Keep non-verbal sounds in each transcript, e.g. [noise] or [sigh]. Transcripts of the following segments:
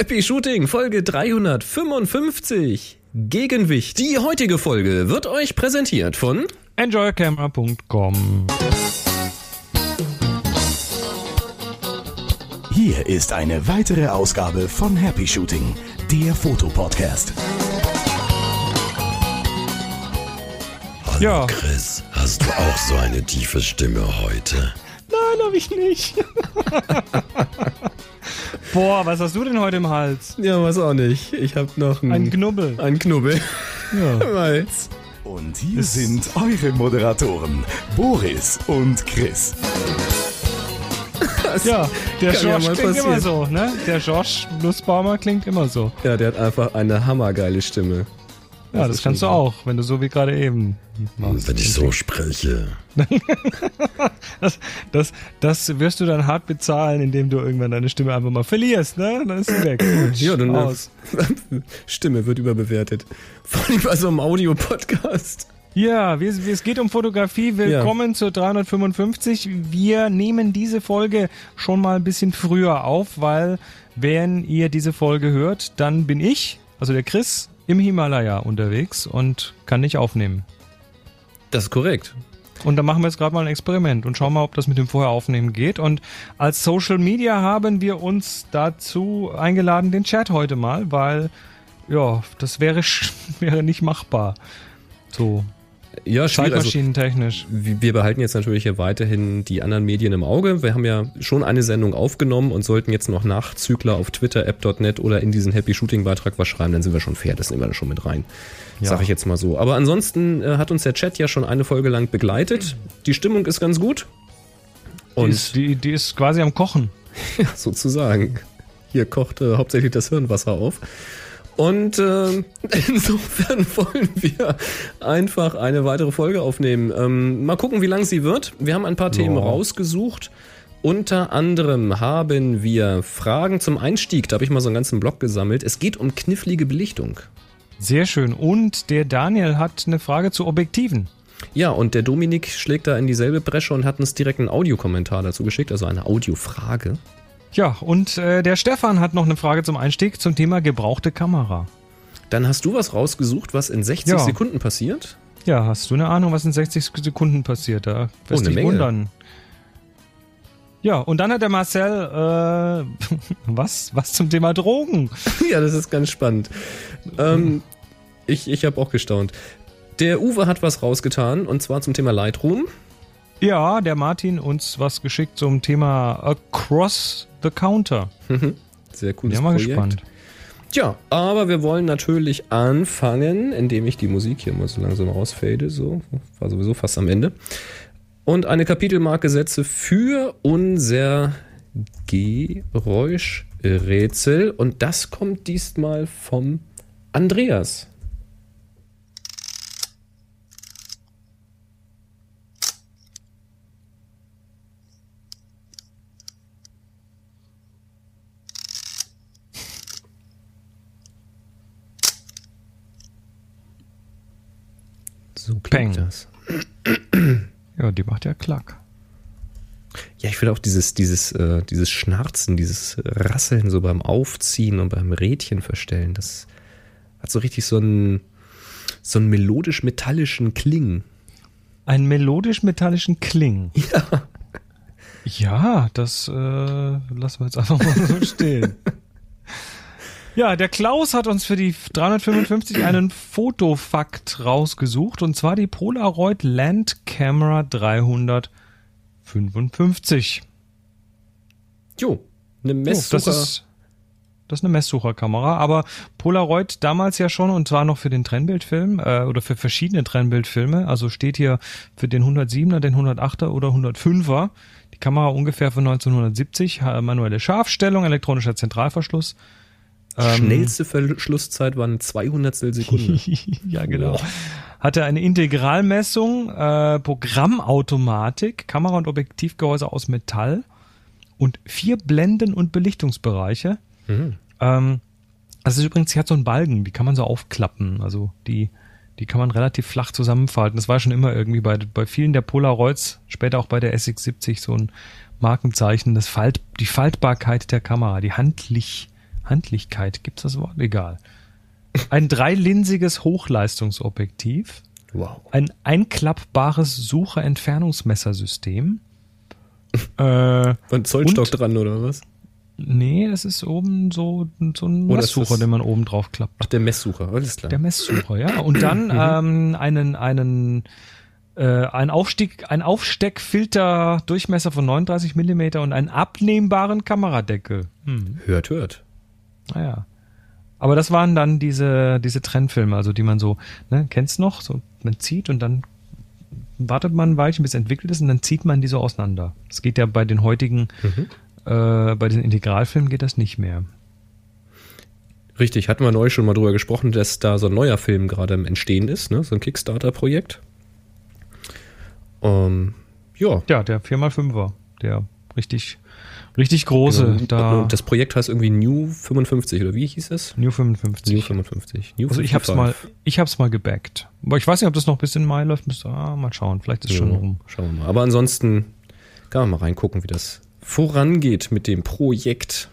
Happy Shooting, Folge 355. Gegenwicht. Die heutige Folge wird euch präsentiert von enjoycamera.com. Hier ist eine weitere Ausgabe von Happy Shooting, der Fotopodcast. Hallo Ja. Chris, hast du auch so eine tiefe Stimme heute? Nein, hab ich nicht. [laughs] Boah, was hast du denn heute im Hals? Ja, was auch nicht. Ich habe noch einen, Ein Knubbel. einen Knubbel Ja. [laughs] im Hals. Und hier sind eure Moderatoren, Boris und Chris. Ja, der ja Josh mal klingt passieren. immer so, ne? Der Josh Nussbaumer klingt immer so. Ja, der hat einfach eine hammergeile Stimme. Ja, das, ist kannst du auch, wenn du so wie gerade eben machst. Wenn ich so spreche. [laughs] Das, das, das wirst du dann hart bezahlen, indem du irgendwann deine Stimme einfach mal verlierst, ne? Dann ist sie weg. Ja, dann Aus. [laughs] Stimme wird überbewertet. Vor allem bei so einem Audio-Podcast. Ja, wir, es geht um Fotografie. Willkommen zur 355. Wir nehmen diese Folge schon mal ein bisschen früher auf, weil wenn ihr diese Folge hört, dann bin ich, also der Chris, im Himalaya unterwegs und kann nicht aufnehmen. Das ist korrekt. Und da machen wir jetzt gerade mal ein Experiment und schauen mal, ob das mit dem Vorheraufnehmen geht. Und als Social Media haben wir uns dazu eingeladen, den Chat heute mal, weil ja, das wäre, [laughs] wäre nicht machbar. So, Ja, schwierig. Also, zeitmaschinentechnisch. wir behalten jetzt natürlich hier weiterhin die anderen Medien im Auge. Wir haben ja schon eine Sendung aufgenommen und sollten jetzt noch Nachzügler auf Twitter, app.net oder in diesen Happy Shooting Beitrag was schreiben, dann sind wir schon fair. Das nehmen wir dann schon mit rein. Ja. Sag ich jetzt mal so. Aber ansonsten äh, hat uns der Chat ja schon eine Folge lang begleitet. Die Stimmung ist ganz gut. Die Und ist, die, die ist quasi am Kochen. [laughs] sozusagen. Hier kocht äh, hauptsächlich das Hirnwasser auf. Und äh, [laughs] insofern wollen wir einfach eine weitere Folge aufnehmen. Ähm, mal gucken, wie lang sie wird. Wir haben ein paar Themen rausgesucht. Unter anderem haben wir Fragen zum Einstieg. Da habe ich mal so einen ganzen Blog gesammelt. Es geht um knifflige Belichtung. Sehr schön. Und der Daniel hat eine Frage zu Objektiven. Ja, und der Dominik schlägt da in dieselbe Bresche und hat uns direkt einen Audiokommentar dazu geschickt, also eine Audiofrage. Ja, und äh, der Stefan hat noch eine Frage zum Einstieg zum Thema gebrauchte Kamera. Dann hast du was rausgesucht, was in 60 Ja. Sekunden passiert? Ja, hast du eine Ahnung, was in 60 Sekunden passiert? Da wirst Oh, dich Menge. wundern. Ja, und dann hat der Marcel äh, [laughs] was? Was zum Thema Drogen? [laughs] Ja, das ist ganz spannend. Ähm, ich ich habe auch gestaunt. Der Uwe hat was rausgetan und zwar zum Thema Lightroom. Ja, der Martin uns was geschickt zum Thema Across the Counter. Sehr cooles Bin ja mal Projekt. gespannt. Tja, aber wir wollen natürlich anfangen, indem ich die Musik hier mal so langsam rausfade. So, war sowieso fast am Ende. Und eine Kapitelmarke setze für unser Geräuschrätsel. Und das kommt diesmal vom Andreas. So klingt Peng. das. Ja, die macht ja Klack. Ja, ich finde auch dieses, dieses, äh, dieses Schnarzen, dieses Rasseln so beim Aufziehen und beim Rädchen verstellen, das hat so richtig so einen, so einen melodisch-metallischen Kling. Einen melodisch-metallischen Kling. Ja. Ja, das äh, lassen wir jetzt einfach mal so stehen. [laughs] Ja, der Klaus hat uns für die 355 einen Fotofakt rausgesucht und zwar die Polaroid Land Camera 355. Jo, eine Oh, Messsucher. das ist das ist eine Messsucherkamera, aber Polaroid damals ja schon und zwar noch für den Trennbildfilm äh, oder für verschiedene Trennbildfilme. Also steht hier für den 107er, den 108er oder 105er. Die Kamera ungefähr von 1970, ha- manuelle Scharfstellung, elektronischer Zentralverschluss. Ähm, Schnellste Verschlusszeit waren 200 Sekunden. ja, genau. Hatte eine Integralmessung, äh, Programmautomatik, Kamera- und Objektivgehäuse aus Metall und vier Blenden- und Belichtungsbereiche. Ähm, das ist übrigens, sie hat so einen Balken, die kann man so aufklappen. Also die, die kann man relativ flach zusammenfalten. Das war schon immer irgendwie bei, bei vielen der Polaroids, später auch bei der SX70 so ein Markenzeichen, das Falt, die Faltbarkeit der Kamera, die handlich, Handlichkeit, gibt's das Wort? Egal. Ein dreilinsiges Hochleistungsobjektiv. Wow. Ein einklappbares Suche-Entfernungsmessersystem. äh, [laughs] Ein Zollstock Und- dran oder was? nee, das ist oben so, so ein Oder ist Messsucher, den man oben drauf klappt. Ach, der Messsucher, alles klar. Der Messsucher, ja. Und dann [clears throat] ähm, einen, einen äh, ein, Aufstieg, ein Aufsteckfilter Durchmesser von 39 Millimeter und einen abnehmbaren Kameradeckel. Hm, hört, hört. Naja. Aber das waren dann diese, diese Trennfilme, also die man so, ne, kennst noch? So, man zieht und dann wartet man ein Weilchen, bis es entwickelt ist und dann zieht man die so auseinander. Das geht ja bei den heutigen, äh, bei den Integralfilmen geht das nicht mehr. Richtig, hatten wir neulich schon mal drüber gesprochen, dass da so ein neuer Film gerade im Entstehen ist, ne? so ein Kickstarter-Projekt. Ähm, ja. Ja, der 4x5er, der richtig, richtig große, Genau. da. Das Projekt heißt irgendwie New 55 oder wie hieß es? New 55. New 55. New Also ich hab's 55. mal, ich hab's mal gebackt. Aber ich weiß nicht, ob das noch bis in Mai läuft. Müsste, ah, mal schauen. Vielleicht ist es schon Ja, rum. Schauen wir mal. Aber ansonsten kann man mal reingucken, wie das vorangeht mit dem Projekt.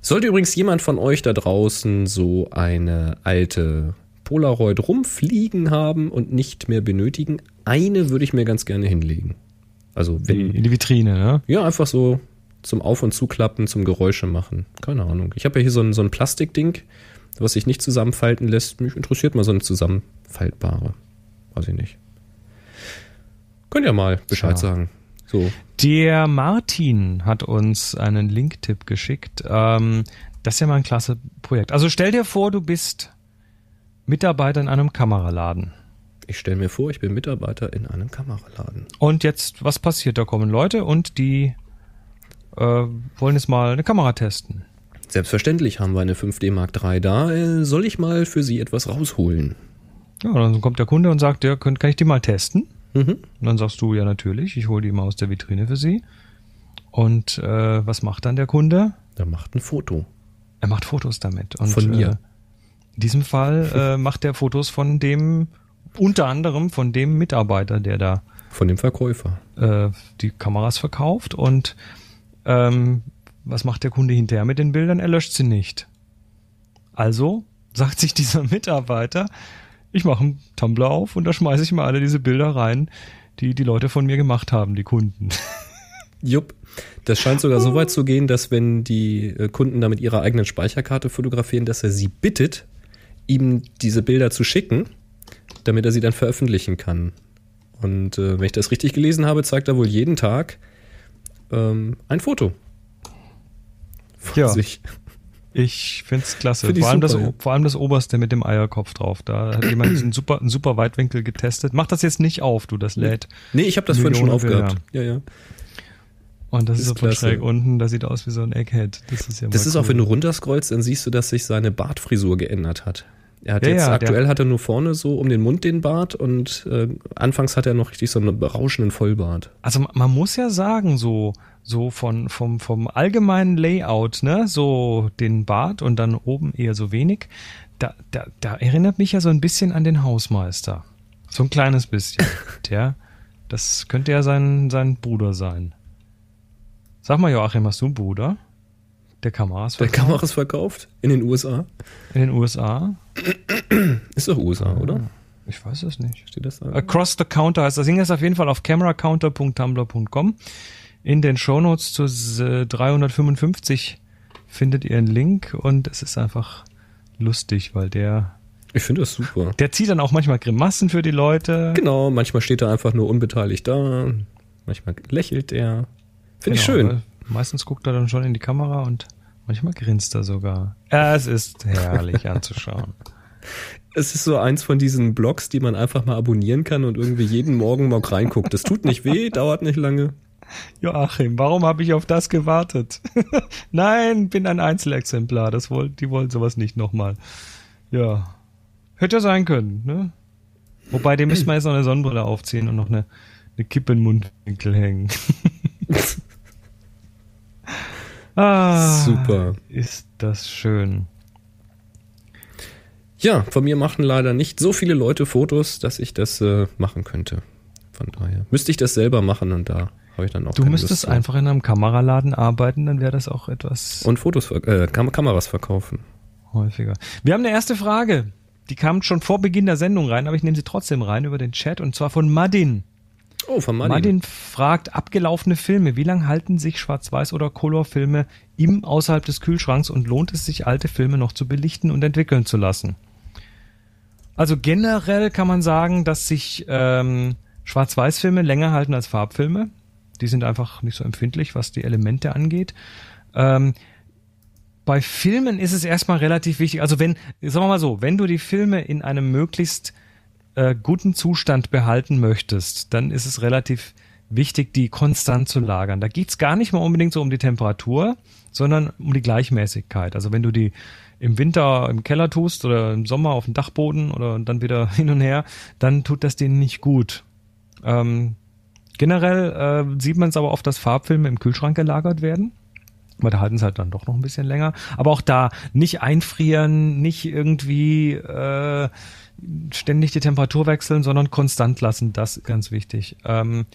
Sollte übrigens jemand von euch da draußen so eine alte Polaroid rumfliegen haben und nicht mehr benötigen, eine würde ich mir ganz gerne hinlegen. Also wenn, in die Vitrine, ne? ja, einfach so zum Auf- und Zuklappen, zum Geräusche machen. Keine Ahnung. Ich habe ja hier so ein, so ein Plastikding, was sich nicht zusammenfalten lässt. Mich interessiert mal so eine zusammenfaltbare. Weiß ich nicht. Könnt ihr mal Bescheid Tja. sagen. So. Der Martin hat uns einen Link-Tipp geschickt. Ähm, das ist ja mal ein klasse Projekt. Also stell dir vor, du bist Mitarbeiter in einem Kameraladen. Ich stelle mir vor, ich bin Mitarbeiter in einem Kameraladen. Und jetzt, was passiert? Da kommen Leute und die äh, wollen jetzt mal eine Kamera testen. Selbstverständlich haben wir eine 5D Mark III da. Äh, soll ich mal für Sie etwas rausholen? Ja, dann kommt der Kunde und sagt, ja, könnt, kann ich die mal testen? Mhm. Und dann sagst du, ja natürlich, ich hole die mal aus der Vitrine für Sie. Und äh, was macht dann der Kunde? Da macht ein Foto. Er macht Fotos damit. Und, Von mir. Äh, in diesem Fall äh, macht er Fotos von dem, unter anderem von dem Mitarbeiter, der da Von dem Verkäufer. äh, die Kameras verkauft. Und ähm, was macht der Kunde hinterher mit den Bildern? Er löscht sie nicht. Also [laughs] sagt sich dieser Mitarbeiter, ich mache einen Tumblr auf und da schmeiße ich mal alle diese Bilder rein, die die Leute von mir gemacht haben, die Kunden. [laughs] Jupp. Das scheint sogar so weit zu gehen, dass wenn die äh, Kunden da mit ihrer eigenen Speicherkarte fotografieren, dass er sie bittet, ihm diese Bilder zu schicken, damit er sie dann veröffentlichen kann. Und äh, wenn ich das richtig gelesen habe, zeigt er wohl jeden Tag ähm, ein Foto. Von Ja. sich. Ich find's klasse. Find vor, allem das, super, ja. vor allem das oberste mit dem Eierkopf drauf. Da hat jemand einen super, einen super Weitwinkel getestet. Mach das jetzt nicht auf, du, das lädt. Nee, ich habe das vorhin schon aufgehabt. Ja, ja. Und das, Das ist so von schräg unten, das sieht aus wie so ein Egghead. Das ist ja Das ist auch, cool. wenn du runterscrollst, dann siehst du, dass sich seine Bartfrisur geändert hat. Er hat Ja, jetzt ja, der- aktuell hat er nur vorne so um den Mund den Bart und äh, anfangs hat er noch richtig so einen berauschenden Vollbart. Also ma- man muss ja sagen, so, so von, vom, vom allgemeinen Layout, ne, so den Bart und dann oben eher so wenig, da, da, da erinnert mich ja so ein bisschen an den Hausmeister. So ein kleines bisschen. [laughs] Der, das könnte ja sein, sein Bruder sein. Sag mal, Joachim, hast du einen Bruder? Der Kameras Der verkauft Kameras verkauft in den USA. in den USA? Ist doch USA, oder? Ich weiß es nicht. Steht das da? Across the Counter heißt das Ding ist auf jeden Fall auf cameracounter.tumblr.com. In den Shownotes zu s- 355 findet ihr einen Link und es ist einfach lustig, weil der, Ich finde das super. der zieht dann auch manchmal Grimassen für die Leute. Genau, manchmal steht er einfach nur unbeteiligt da. Manchmal lächelt er. Finde ich Genau, schön. weil Meistens guckt er dann schon in die Kamera und manchmal grinst er sogar. Es ist herrlich anzuschauen. [laughs] Es ist so eins von diesen Blogs, die man einfach mal abonnieren kann und irgendwie jeden Morgen mal reinguckt. Das tut nicht weh, dauert nicht lange. Joachim, warum habe ich auf das gewartet? [laughs] Nein, bin ein Einzelexemplar. Das wollt, die wollen sowas nicht nochmal. Ja. Hätte ja sein können, ne? Wobei, dem müsste man jetzt noch eine Sonnenbrille aufziehen und noch eine, eine Kippe den Mundwinkel hängen. [laughs] ah, Super. Ist das schön. Ja, von mir machen leider nicht so viele Leute Fotos, dass ich das äh, machen könnte. Von daher müsste ich das selber machen und da habe ich dann auch Du müsstest Lust einfach in einem Kameraladen arbeiten, dann wäre das auch etwas Und Fotos, äh, Kam Kameras verkaufen. häufiger. Wir haben eine erste Frage. Die kam schon vor Beginn der Sendung rein, aber ich nehme sie trotzdem rein über den Chat und zwar von Madin. Oh, von Martin. Martin fragt, abgelaufene Filme, wie lange halten sich Schwarz-Weiß- oder Colorfilme im außerhalb des Kühlschranks und lohnt es sich, alte Filme noch zu belichten und entwickeln zu lassen? Also generell kann man sagen, dass sich ähm, Schwarz-Weiß-Filme länger halten als Farbfilme. Die sind einfach nicht so empfindlich, was die Elemente angeht. Ähm, bei Filmen ist es erstmal relativ wichtig. Also wenn, sagen wir mal so, wenn du die Filme in einem möglichst äh, guten Zustand behalten möchtest, dann ist es relativ wichtig, die konstant zu lagern. Da geht's gar nicht mal unbedingt so um die Temperatur, sondern um die Gleichmäßigkeit. Also wenn du die im Winter im Keller tust oder im Sommer auf dem Dachboden oder dann wieder [laughs] hin und her, dann tut das denen nicht gut. Ähm, generell äh, sieht man es aber oft, dass Farbfilme im Kühlschrank gelagert werden. Aber da halten sie halt dann doch noch ein bisschen länger. Aber auch da nicht einfrieren, nicht irgendwie äh, ständig die Temperatur wechseln, sondern konstant lassen. Das ist ganz wichtig. Ähm,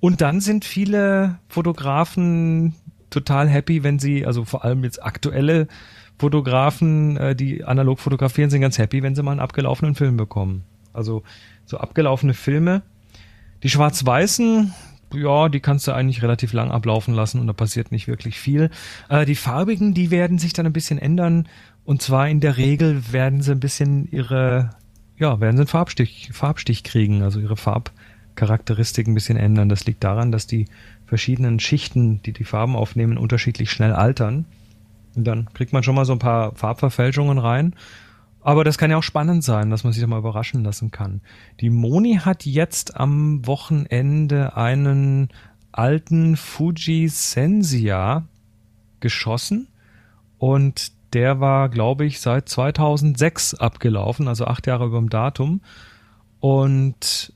und dann sind viele Fotografen total happy, wenn sie, also vor allem jetzt aktuelle Fotografen, äh, die analog fotografieren, sind ganz happy, wenn sie mal einen abgelaufenen Film bekommen. Also so abgelaufene Filme. Die schwarz-weißen, ja, die kannst du eigentlich relativ lang ablaufen lassen und da passiert nicht wirklich viel. Äh, die farbigen, die werden sich dann ein bisschen ändern. Und zwar in der Regel werden sie ein bisschen ihre, ja, werden sie einen Farbstich, Farbstich kriegen, also ihre Farbcharakteristik ein bisschen ändern. Das liegt daran, dass die verschiedenen Schichten, die die Farben aufnehmen, unterschiedlich schnell altern. Und dann kriegt man schon mal so ein paar Farbverfälschungen rein. Aber das kann ja auch spannend sein, dass man sich da mal überraschen lassen kann. Die Moni hat jetzt am Wochenende einen alten Fuji Sensia geschossen und der war, glaube ich, seit 2006 abgelaufen, also acht Jahre über dem Datum. Und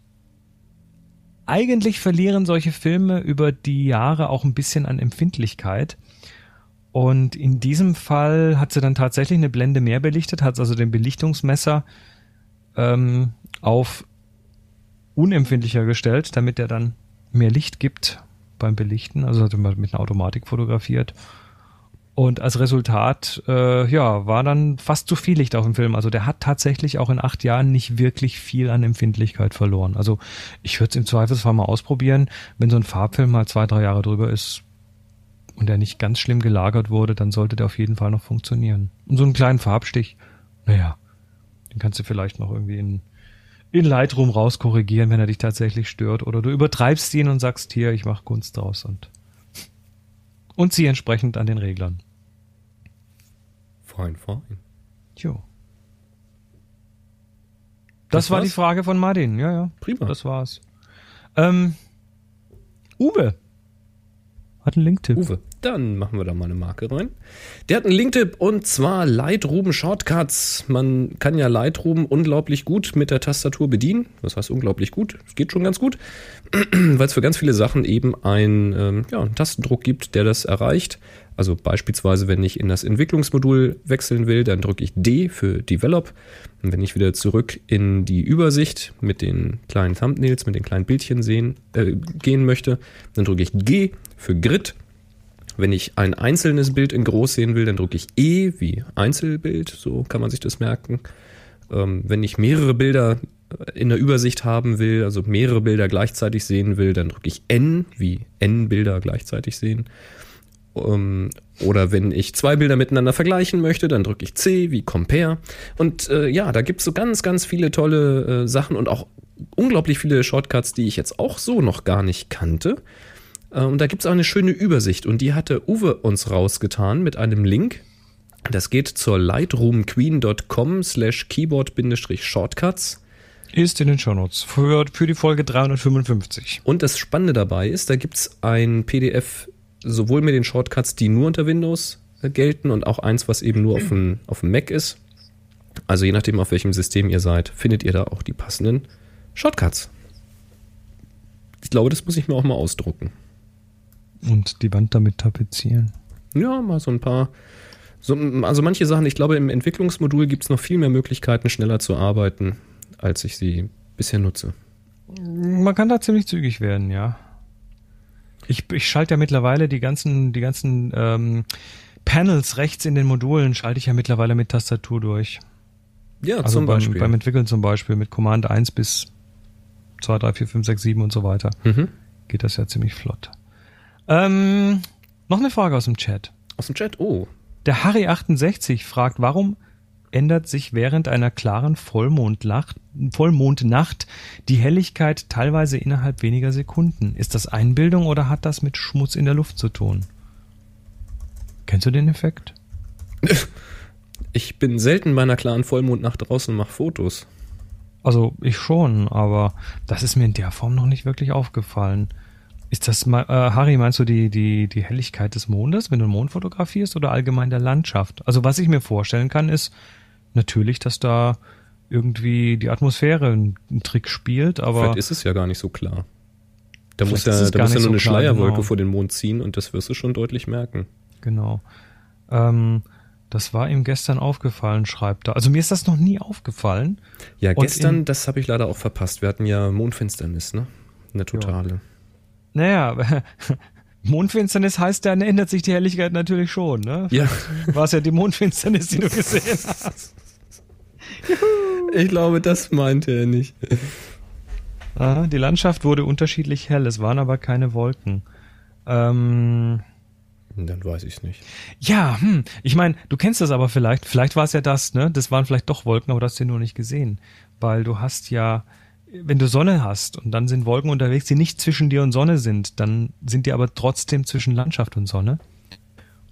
eigentlich verlieren solche Filme über die Jahre auch ein bisschen an Empfindlichkeit. Und in diesem Fall hat sie dann tatsächlich eine Blende mehr belichtet, hat also den Belichtungsmesser ähm, auf unempfindlicher gestellt, damit er dann mehr Licht gibt beim Belichten. Also hat er mit einer Automatik fotografiert. Und als Resultat, äh, ja, war dann fast zu viel Licht auf dem Film. Also der hat tatsächlich auch in acht Jahren nicht wirklich viel an Empfindlichkeit verloren. Also ich würde es im Zweifelsfall mal ausprobieren. Wenn so ein Farbfilm mal zwei, drei Jahre drüber ist und der nicht ganz schlimm gelagert wurde, dann sollte der auf jeden Fall noch funktionieren. Und so einen kleinen Farbstich, naja, den kannst du vielleicht noch irgendwie in, in Lightroom rauskorrigieren, wenn er dich tatsächlich stört. Oder du übertreibst ihn und sagst, hier, ich mache Kunst draus und und zieh entsprechend an den Reglern. Fein, fein. Jo. Das, Das war die war's? Frage von Martin. Ja, ja. Prima. Das war's. Ähm, Uwe hat einen Linktipp. Uwe, dann machen wir da mal eine Marke rein. Der hat einen Linktipp und zwar Lightroom Shortcuts. Man kann ja Lightroom unglaublich gut mit der Tastatur bedienen. Das heißt unglaublich gut. Es geht schon ganz gut, [clears throat] weil es für ganz viele Sachen eben ein, ähm, ja, einen Tastendruck gibt, der das erreicht. Also beispielsweise, wenn ich in das Entwicklungsmodul wechseln will, dann drücke ich D für Develop. Und wenn ich wieder zurück in die Übersicht mit den kleinen Thumbnails, mit den kleinen Bildchen sehen, äh, gehen möchte, dann drücke ich G für Grid. Wenn ich ein einzelnes Bild in groß sehen will, dann drücke ich E wie Einzelbild, so kann man sich das merken. Ähm, wenn ich mehrere Bilder in der Übersicht haben will, also mehrere Bilder gleichzeitig sehen will, dann drücke ich N wie N Bilder gleichzeitig sehen. Ähm, oder wenn ich zwei Bilder miteinander vergleichen möchte, dann drücke ich C wie Compare. Und äh, ja, da gibt es so ganz, ganz viele tolle äh, Sachen und auch unglaublich viele Shortcuts, die ich jetzt auch so noch gar nicht kannte. Äh, Und da gibt es auch eine schöne Übersicht und die hatte Uwe uns rausgetan mit einem Link. Das geht zur lightroomqueen.com slash keyboard-shortcuts. Ist in den Shownotes für, für die Folge 355. Und das Spannende dabei ist, da gibt es ein PDF sowohl mit den Shortcuts, die nur unter Windows äh, gelten und auch eins, was eben nur auf dem, auf dem Mac ist. Also je nachdem, auf welchem System ihr seid, findet ihr da auch die passenden Shortcuts. Ich glaube, das muss ich mir auch mal ausdrucken. Und die Wand damit tapezieren. Ja, mal so ein paar. So, also manche Sachen, ich glaube, im Entwicklungsmodul gibt es noch viel mehr Möglichkeiten, schneller zu arbeiten, als ich sie bisher nutze. Man kann da ziemlich zügig werden, ja. Ich, ich schalte ja mittlerweile die ganzen, die ganzen ähm, Panels rechts in den Modulen schalte ich ja mittlerweile mit Tastatur durch. Ja, Also zum beim, Beispiel. beim Entwickeln zum Beispiel mit Command 1 bis 2, 3, 4, 5, 6, 7 und so weiter. mhm. Geht das ja ziemlich flott. Ähm, noch eine Frage aus dem Chat. Aus dem Chat, oh. Der Harry68 fragt, warum ändert sich während einer klaren Vollmondnacht, Vollmondnacht die Helligkeit teilweise innerhalb weniger Sekunden? Ist das Einbildung oder hat das mit Schmutz in der Luft zu tun? Kennst du den Effekt? [laughs] Ich bin selten bei einer klaren Vollmondnacht draußen und mache Fotos. Also ich schon, aber das ist mir in der Form noch nicht wirklich aufgefallen. Ist das, mal- äh, Harry, meinst du die, die, die Helligkeit des Mondes, wenn du den Mond fotografierst oder allgemein der Landschaft? Also was ich mir vorstellen kann, ist natürlich, dass da irgendwie die Atmosphäre einen, Trick spielt, aber Vielleicht ist es ja gar nicht so klar. Da muss ja, da muss ja nur so eine klar, Schleierwolke genau. vor den Mond ziehen und das wirst du schon deutlich merken. genau. Ähm, das war ihm gestern aufgefallen, schreibt er. Also mir ist das noch nie aufgefallen. Ja, Und gestern, das habe ich leider auch verpasst. Wir hatten ja Mondfinsternis, ne? Eine totale. Naja, [laughs] Mondfinsternis heißt, dann ändert sich die Helligkeit natürlich schon, ne? Ja, War es ja die Mondfinsternis, die du gesehen hast. [laughs] ich glaube, das meinte er nicht. Aha, die Landschaft wurde unterschiedlich hell, es waren aber keine Wolken. Ähm, Dann weiß ich es nicht. ja, hm, ich meine, du kennst das aber vielleicht, vielleicht war es ja das, ne? Das waren vielleicht doch Wolken, aber du hast sie nur nicht gesehen. Weil du hast ja, wenn du Sonne hast und dann sind Wolken unterwegs, die nicht zwischen dir und Sonne sind, dann sind die aber trotzdem zwischen Landschaft und Sonne.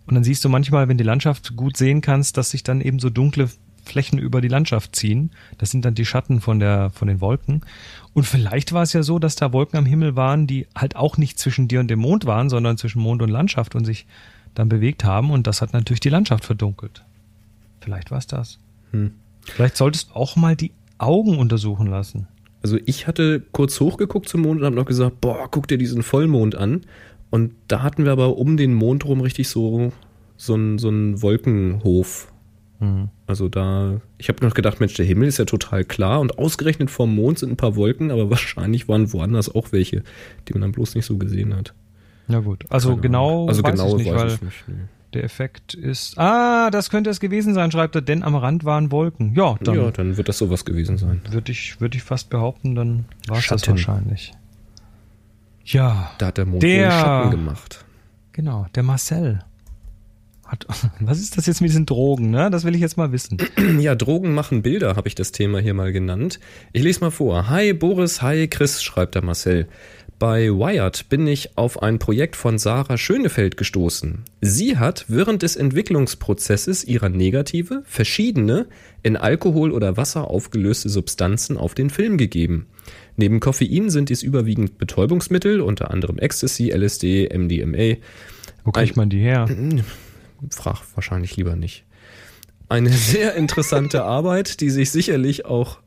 Und dann siehst du manchmal, wenn die Landschaft gut sehen kannst, dass sich dann eben so dunkle Flächen über die Landschaft ziehen. Das sind dann die Schatten von der, von den Wolken. Und vielleicht war es ja so, dass da Wolken am Himmel waren, die halt auch nicht zwischen dir und dem Mond waren, sondern zwischen Mond und Landschaft und sich dann bewegt haben. Und das hat natürlich die Landschaft verdunkelt. Vielleicht war es das. Hm. Vielleicht solltest du auch mal die Augen untersuchen lassen. Also ich hatte kurz hochgeguckt zum Mond und habe noch gesagt, boah, guck dir diesen Vollmond an. Und da hatten wir aber um den Mond rum richtig so so einen so einen Wolkenhof. Also da, ich habe noch gedacht, Mensch, der Himmel ist ja total klar und ausgerechnet vom Mond sind ein paar Wolken, aber [laughs] wahrscheinlich waren woanders auch welche, die man dann bloß nicht so gesehen hat. Na gut. Also Keine genau, Ahnung. also weiß genau ich nicht, weiß weil ich nicht. Nee. der Effekt ist. Ah, das könnte es gewesen sein, schreibt er, denn am Rand waren Wolken. Ja, dann ja, dann wird das sowas gewesen sein. würde ich, würde ich fast behaupten, dann war es das wahrscheinlich. Ja, Da hat der Mond Der- Schatten gemacht. genau, der Marcel. Hat, [laughs] was ist das jetzt mit diesen Drogen, ne? Das will ich jetzt mal wissen. [clears throat] Ja, Drogen machen Bilder, habe ich das Thema hier mal genannt. Ich lese mal vor. Hi Boris, hi Chris, schreibt der Marcel. Bei Wired bin ich auf ein Projekt von Sarah Schönefeld gestoßen. Sie hat während des Entwicklungsprozesses ihrer Negative verschiedene in Alkohol oder Wasser aufgelöste Substanzen auf den Film gegeben. Neben Koffein sind dies überwiegend Betäubungsmittel, unter anderem Ecstasy, LSD, MDMA. Wo kriegt man die her? [clears throat] Frag wahrscheinlich lieber nicht. Eine [laughs] sehr interessante Arbeit, die sich sicherlich auch,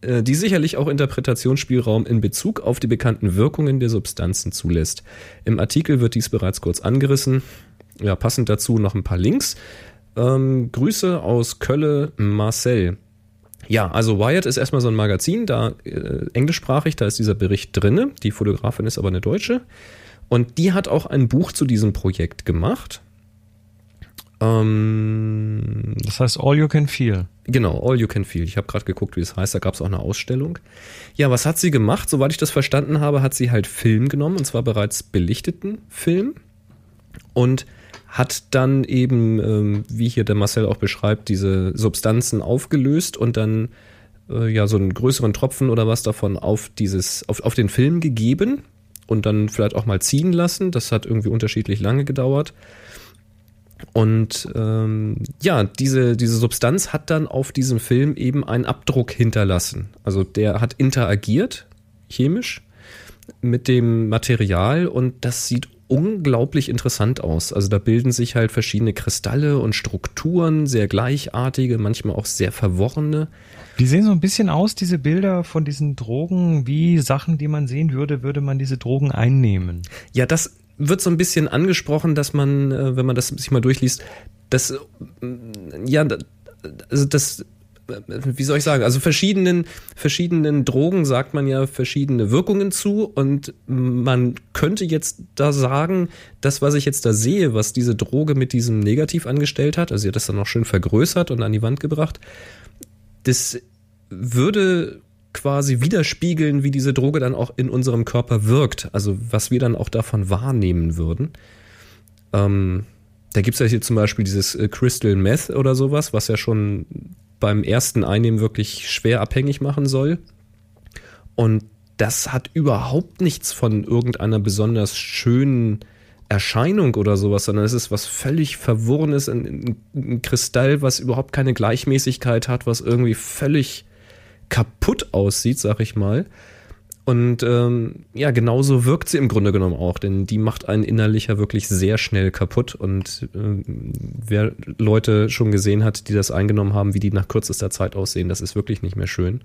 äh, die sicherlich auch Interpretationsspielraum in Bezug auf die bekannten Wirkungen der Substanzen zulässt. Im Artikel wird dies bereits kurz angerissen. Ja, passend dazu noch ein paar Links. Ähm, Grüße aus Kölle, Marcel. Ja, also Wired ist erstmal so ein Magazin, da äh, englischsprachig, da ist dieser Bericht drinne. Die Fotografin ist aber eine Deutsche. Und die hat auch ein Buch zu diesem Projekt gemacht. Ähm, Das heißt, all you can feel. Genau, All You Can Feel. Ich habe gerade geguckt, wie es heißt. Da gab es auch eine Ausstellung. Ja, was hat sie gemacht? Soweit ich das verstanden habe, hat sie halt Film genommen, und zwar bereits belichteten Film. Und hat dann eben, ähm, wie hier der Marcel auch beschreibt, diese Substanzen aufgelöst und dann äh, ja so einen größeren Tropfen oder was davon auf dieses, auf, auf den Film gegeben und dann vielleicht auch mal ziehen lassen. Das hat irgendwie unterschiedlich lange gedauert. Und ähm, ja, diese, diese Substanz hat dann auf diesem Film eben einen Abdruck hinterlassen. Also der hat interagiert, chemisch, mit dem Material und das sieht unglaublich interessant aus. Also da bilden sich halt verschiedene Kristalle und Strukturen, sehr gleichartige, manchmal auch sehr verworrene. Die sehen so ein bisschen aus, diese Bilder von diesen Drogen, wie Sachen, die man sehen würde, würde man diese Drogen einnehmen. Ja, das wird so ein bisschen angesprochen, dass man, äh, wenn man das sich mal durchliest, dass, äh, ja, also das wie soll ich sagen, also verschiedenen, verschiedenen Drogen sagt man ja verschiedene Wirkungen zu und man könnte jetzt da sagen, das, was ich jetzt da sehe, was diese Droge mit diesem Negativ angestellt hat, also sie hat das dann noch schön vergrößert und an die Wand gebracht, das würde quasi widerspiegeln, wie diese Droge dann auch in unserem Körper wirkt, also was wir dann auch davon wahrnehmen würden. Ähm, da gibt's ja hier zum Beispiel dieses äh, Crystal Meth oder sowas, was ja schon beim ersten Einnehmen wirklich schwer abhängig machen soll. Und das hat überhaupt nichts von irgendeiner besonders schönen Erscheinung oder sowas, sondern es ist was völlig Verworrenes, ein, ein Kristall, was überhaupt keine Gleichmäßigkeit hat, was irgendwie völlig kaputt aussieht, sag ich mal. Und ähm, ja, genauso wirkt sie im Grunde genommen auch, denn die macht einen innerlicher wirklich sehr schnell kaputt. Und äh, wer Leute schon gesehen hat, die das eingenommen haben, wie die nach kürzester Zeit aussehen, das ist wirklich nicht mehr schön.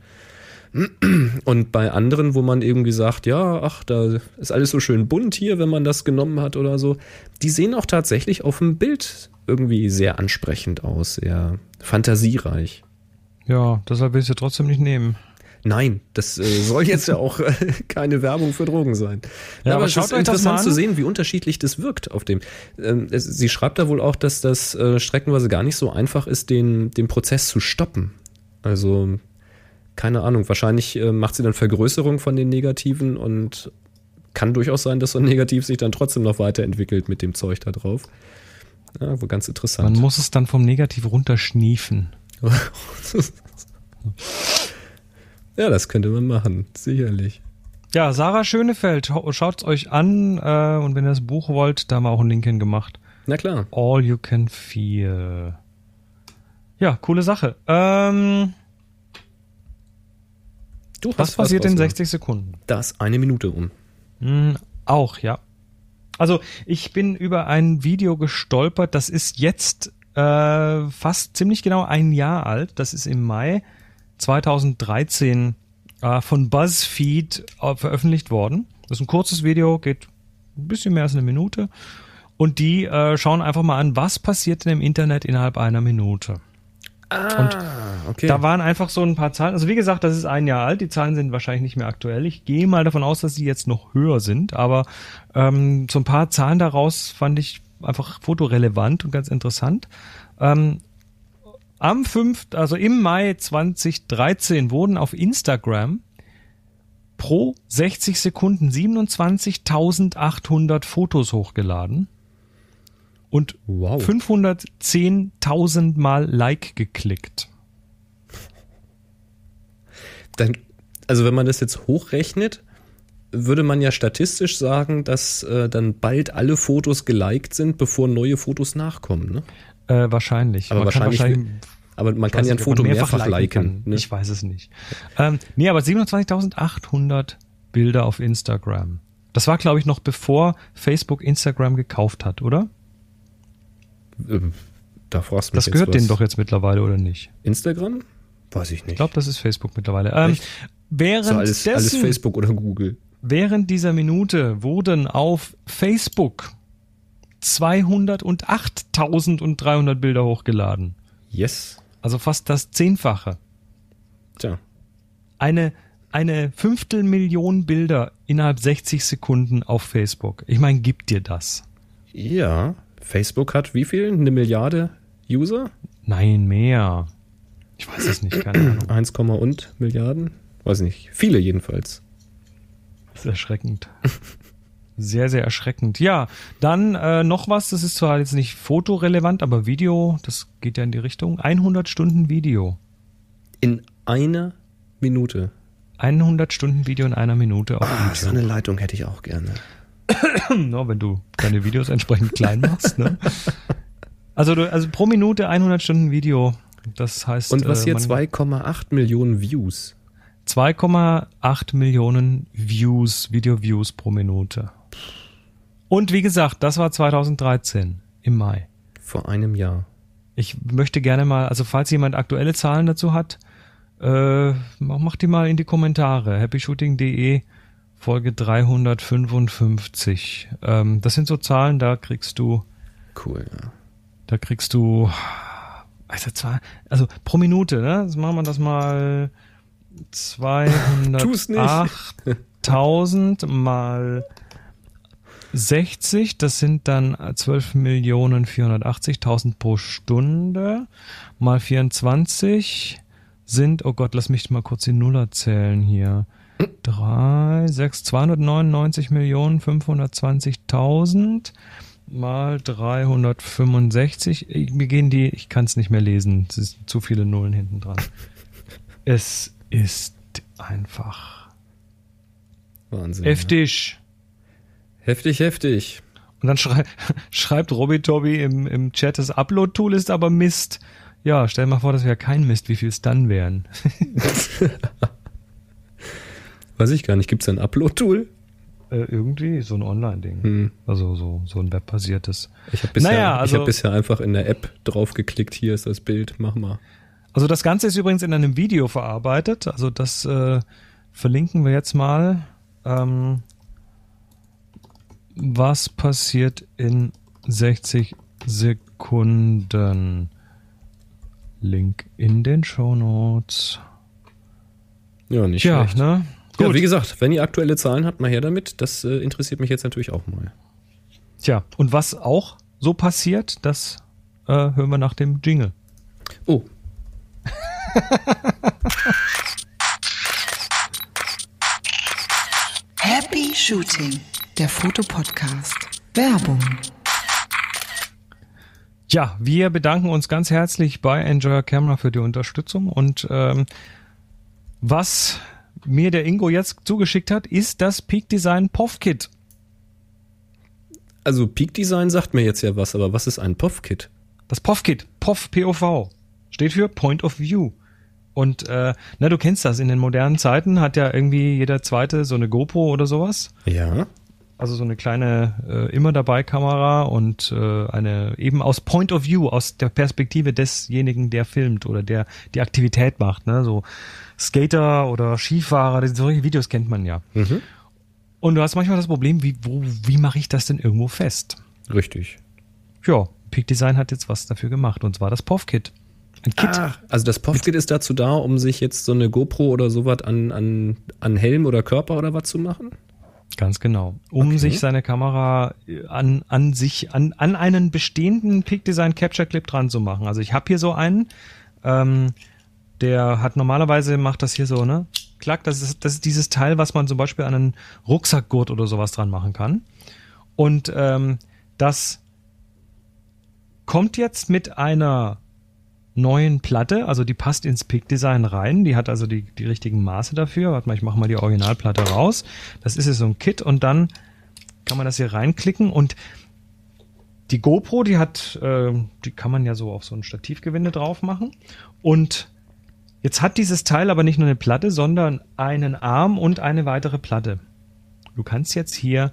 Und bei anderen, wo man irgendwie sagt, ja, ach, da ist alles so schön bunt hier, wenn man das genommen hat oder so, die sehen auch tatsächlich auf dem Bild irgendwie sehr ansprechend aus, sehr fantasiereich. Ja, deshalb will ich sie trotzdem nicht nehmen. Nein, das äh, soll jetzt ja auch äh, keine Werbung für Drogen sein. Ja, aber es schaut ist euch das interessant mal an. zu sehen, wie unterschiedlich das wirkt auf dem. Ähm, es, sie schreibt da wohl auch, dass das äh, streckenweise gar nicht so einfach ist, den, den Prozess zu stoppen. Also, keine Ahnung, wahrscheinlich äh, macht sie dann Vergrößerung von den Negativen und kann durchaus sein, dass so ein Negativ sich dann trotzdem noch weiterentwickelt mit dem Zeug da drauf. Ja, wohl ganz Man interessant. muss es dann vom Negativ runterschniefen. [laughs] ja, das könnte man machen, sicherlich. Ja, Sarah Schönefeld, schaut euch an äh, und wenn ihr das Buch wollt, da haben wir auch einen Link hingemacht. Na klar. All You Can Feel. Ja, coole Sache. Ähm, Du was passiert in rausgesucht. 60 Sekunden? Da ist eine Minute um. Hm, auch, ja. Also ich bin über ein Video gestolpert, das ist jetzt äh, fast ziemlich genau ein Jahr alt. Das ist im Mai 2013 äh, von BuzzFeed äh, veröffentlicht worden. Das ist ein kurzes Video, geht ein bisschen mehr als eine Minute. Und die äh, schauen einfach mal an, was passiert denn im Internet innerhalb einer Minute. Ah, okay. Da waren einfach so ein paar Zahlen. Also wie gesagt, das ist ein Jahr alt. Die Zahlen sind wahrscheinlich nicht mehr aktuell. Ich gehe mal davon aus, dass sie jetzt noch höher sind. Aber ähm, so ein paar Zahlen daraus fand ich einfach fotorelevant und ganz interessant. Ähm, am 5., also im Mai 2013 wurden auf Instagram pro 60 Sekunden 27.800 Fotos hochgeladen und Wow. 510.000 Mal Like geklickt. Dann, also wenn man das jetzt hochrechnet, würde man ja statistisch sagen, dass äh, dann bald alle Fotos geliked sind, bevor neue Fotos nachkommen. Ne? Äh, wahrscheinlich. Aber Man kann wahrscheinlich- Aber man kann ja ein nicht, Foto mehrfach, liken. kann. ne? Ich weiß es nicht. Ähm, nee, aber 27.800 Bilder auf Instagram. Das war, glaube ich, noch bevor Facebook Instagram gekauft hat, oder? Ähm, Da fragst du mich Das gehört was. denen doch jetzt mittlerweile, oder nicht? Instagram? Weiß ich nicht. Ich glaube, das ist Facebook mittlerweile. Ähm, Echt? so alles, alles Facebook oder Google. Während dieser Minute wurden auf Facebook 208.300 Bilder hochgeladen. Yes. Also fast das Zehnfache. Tja. eine, eine Fünftelmillion Bilder innerhalb 60 Sekunden auf Facebook. Ich meine, gibt dir das? Ja. Facebook hat wie viel? Eine Milliarde User? Nein, mehr. Ich weiß es nicht, keine Ahnung. 1, und Milliarden? Weiß nicht. Viele jedenfalls. Das ist erschreckend. Sehr, sehr erschreckend. Ja, dann äh, noch was, das ist zwar jetzt nicht fotorelevant, aber Video, das geht ja in die Richtung. 100 Stunden Video. In einer Minute. 100 Stunden Video in einer Minute auf Ah, so eine Leitung hätte ich auch gerne. [coughs] No, wenn du deine Videos entsprechend klein machst. Ne? Also, du, also pro Minute 100 Stunden Video. Das heißt, Und was äh, hier? man- 2,8 Millionen Views. 2,8 Millionen Views, Video-Views pro Minute. Und wie gesagt, das war 2013 im Mai. Vor einem Jahr. Ich möchte gerne mal, also falls jemand aktuelle Zahlen dazu hat, äh, mach, die mal in die Kommentare. happyshooting.de Folge 355. Ähm, das sind so Zahlen, da kriegst du, Cool, ja. da kriegst du Also zwar, also pro Minute, ne? Jetzt machen wir das mal. 208.000 mal 60, das sind dann 12.480.000 pro Stunde mal 24 sind, oh Gott, lass mich mal kurz die Nuller zählen hier. 3, 6, 299 Millionen 520.000 mal 365. Mir gehen die, ich kann es nicht mehr lesen, es sind zu viele Nullen hinten dran. Es ist einfach Wahnsinn. heftig. Heftig, heftig. Und dann schrei [laughs] schreibt Robby Tobi im, im Chat, das Upload-Tool ist aber Mist. Ja, stell dir mal vor, das wäre kein Mist, wie viel es dann wären. [laughs] Weiß ich gar nicht. Gibt es ein Upload-Tool? Äh, irgendwie so ein Online-Ding. Hm. Also so, so ein webbasiertes. Ich habe bisher, Naja, ich also- hab bisher einfach in der App draufgeklickt. Hier ist das Bild. Mach mal. Also das Ganze ist übrigens in einem Video verarbeitet. Also das äh, verlinken wir jetzt mal. Ähm, was passiert in 60 Sekunden? Link in den Show Notes. Ja, nicht Tja, schlecht. ne? Ja, Gut. wie gesagt, wenn ihr aktuelle Zahlen habt, mal her damit. Das äh, interessiert mich jetzt natürlich auch mal. Tja, und was auch so passiert, das äh, hören wir nach dem Jingle. Oh, [laughs] Happy Shooting, der Fotopodcast. Werbung. Ja, wir bedanken uns ganz herzlich bei Enjoy Camera für die Unterstützung und ähm, was mir der Ingo jetzt zugeschickt hat, ist das Peak Design POV Kit. also Peak Design sagt mir jetzt ja was, aber was ist ein POV-Kit? Das POV Kit, POV POV, steht für Point of View. Und äh, na, du kennst das, in den modernen Zeiten hat ja irgendwie jeder zweite so eine GoPro oder sowas. Ja. Also so eine kleine äh, immer dabei Kamera und äh, eine eben aus Point of View, aus der Perspektive desjenigen, der filmt oder der die Aktivität macht. Ne? So Skater oder Skifahrer, solche Videos kennt man ja. Mhm. Und du hast manchmal das Problem, wie, wo, wie mache ich das denn irgendwo fest? Richtig. Ja, Peak Design hat jetzt was dafür gemacht und zwar das POV-Kit. Ein Kit. Ach, also das POV-Kit ist dazu da, um sich jetzt so eine GoPro oder sowas an, an, an Helm oder Körper oder was zu machen? Ganz genau. Um Okay. sich seine Kamera äh, an, an sich, an, an einen bestehenden Peak Design Capture Clip dran zu machen. Also ich habe hier so einen, ähm, der hat normalerweise macht das hier so, ne? Klack, das ist, das ist dieses Teil, was man zum Beispiel an einen Rucksackgurt oder sowas dran machen kann. Und ähm, das kommt jetzt mit einer neuen Platte, also die passt ins Peak Design rein, die hat also die, die richtigen Maße dafür. Warte mal, ich mache mal die Originalplatte raus. Das ist jetzt so ein Kit und dann kann man das hier reinklicken und die GoPro, die hat, äh, die kann man ja so auf so ein Stativgewinde drauf machen und jetzt hat dieses Teil aber nicht nur eine Platte, sondern einen Arm und eine weitere Platte. Du kannst jetzt hier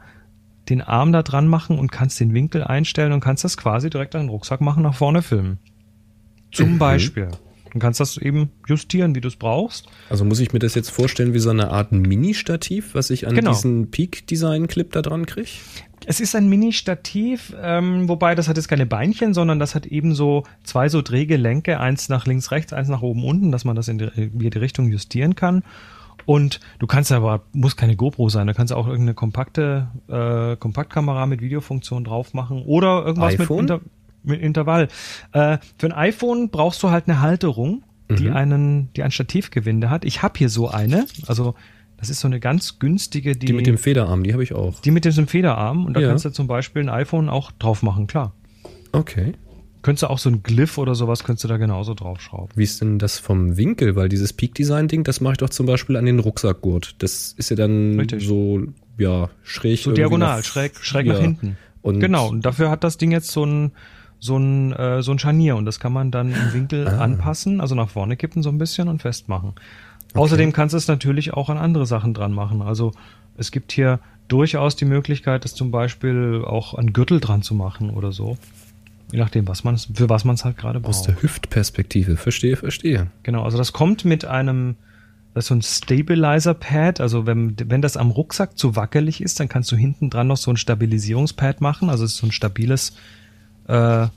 den Arm da dran machen und kannst den Winkel einstellen und kannst das quasi direkt an den Rucksack machen, nach vorne filmen. Zum Beispiel. Du kannst das eben justieren, wie du es brauchst. Also muss ich mir das jetzt vorstellen wie so eine Art Mini-Stativ, was ich an Genau. diesen Peak-Design-Clip da dran kriege? Es ist ein Mini-Stativ, ähm, wobei das hat jetzt keine Beinchen, sondern das hat eben so zwei so Drehgelenke, eins nach links, rechts, eins nach oben, unten, dass man das in jede Richtung justieren kann. Und du kannst aber, muss keine GoPro sein, da kannst du auch irgendeine kompakte äh, Kompaktkamera mit Videofunktion drauf machen oder irgendwas iPhone? mit, Inter mit Intervall. Äh, für ein iPhone brauchst du halt eine Halterung, die einen, die ein Stativgewinde hat. Ich habe hier so eine, also das ist so eine ganz günstige, die, Die mit dem Federarm, die habe ich auch. die mit diesem Federarm und da Ja. kannst du zum Beispiel ein iPhone auch drauf machen, klar. Okay. Könntest du auch so ein Glyph oder sowas, könntest du da genauso draufschrauben. Wie ist denn das vom Winkel? Weil dieses Peak-Design-Ding, das mache ich doch zum Beispiel an den Rucksackgurt. Das ist ja dann Richtig. so, ja, schräg. So diagonal, nach- schräg, schräg ja. nach hinten. Und genau, und dafür hat das Ding jetzt so ein, so ein, äh, so ein Scharnier und das kann man dann im Winkel Ah. anpassen, also nach vorne kippen so ein bisschen und festmachen. Außerdem kannst du es natürlich auch an andere Sachen dran machen. Also es gibt hier durchaus die Möglichkeit, das zum Beispiel auch an Gürtel dran zu machen oder so. Je nachdem, was man für was man es halt gerade aus braucht. der Hüftperspektive. Verstehe, verstehe. Genau, also das kommt mit einem, das ist so ein Stabilizer-Pad. Also wenn, wenn das am Rucksack zu wackelig ist, dann kannst du hinten dran noch so ein Stabilisierungspad machen. Also es ist so ein stabiles, äh,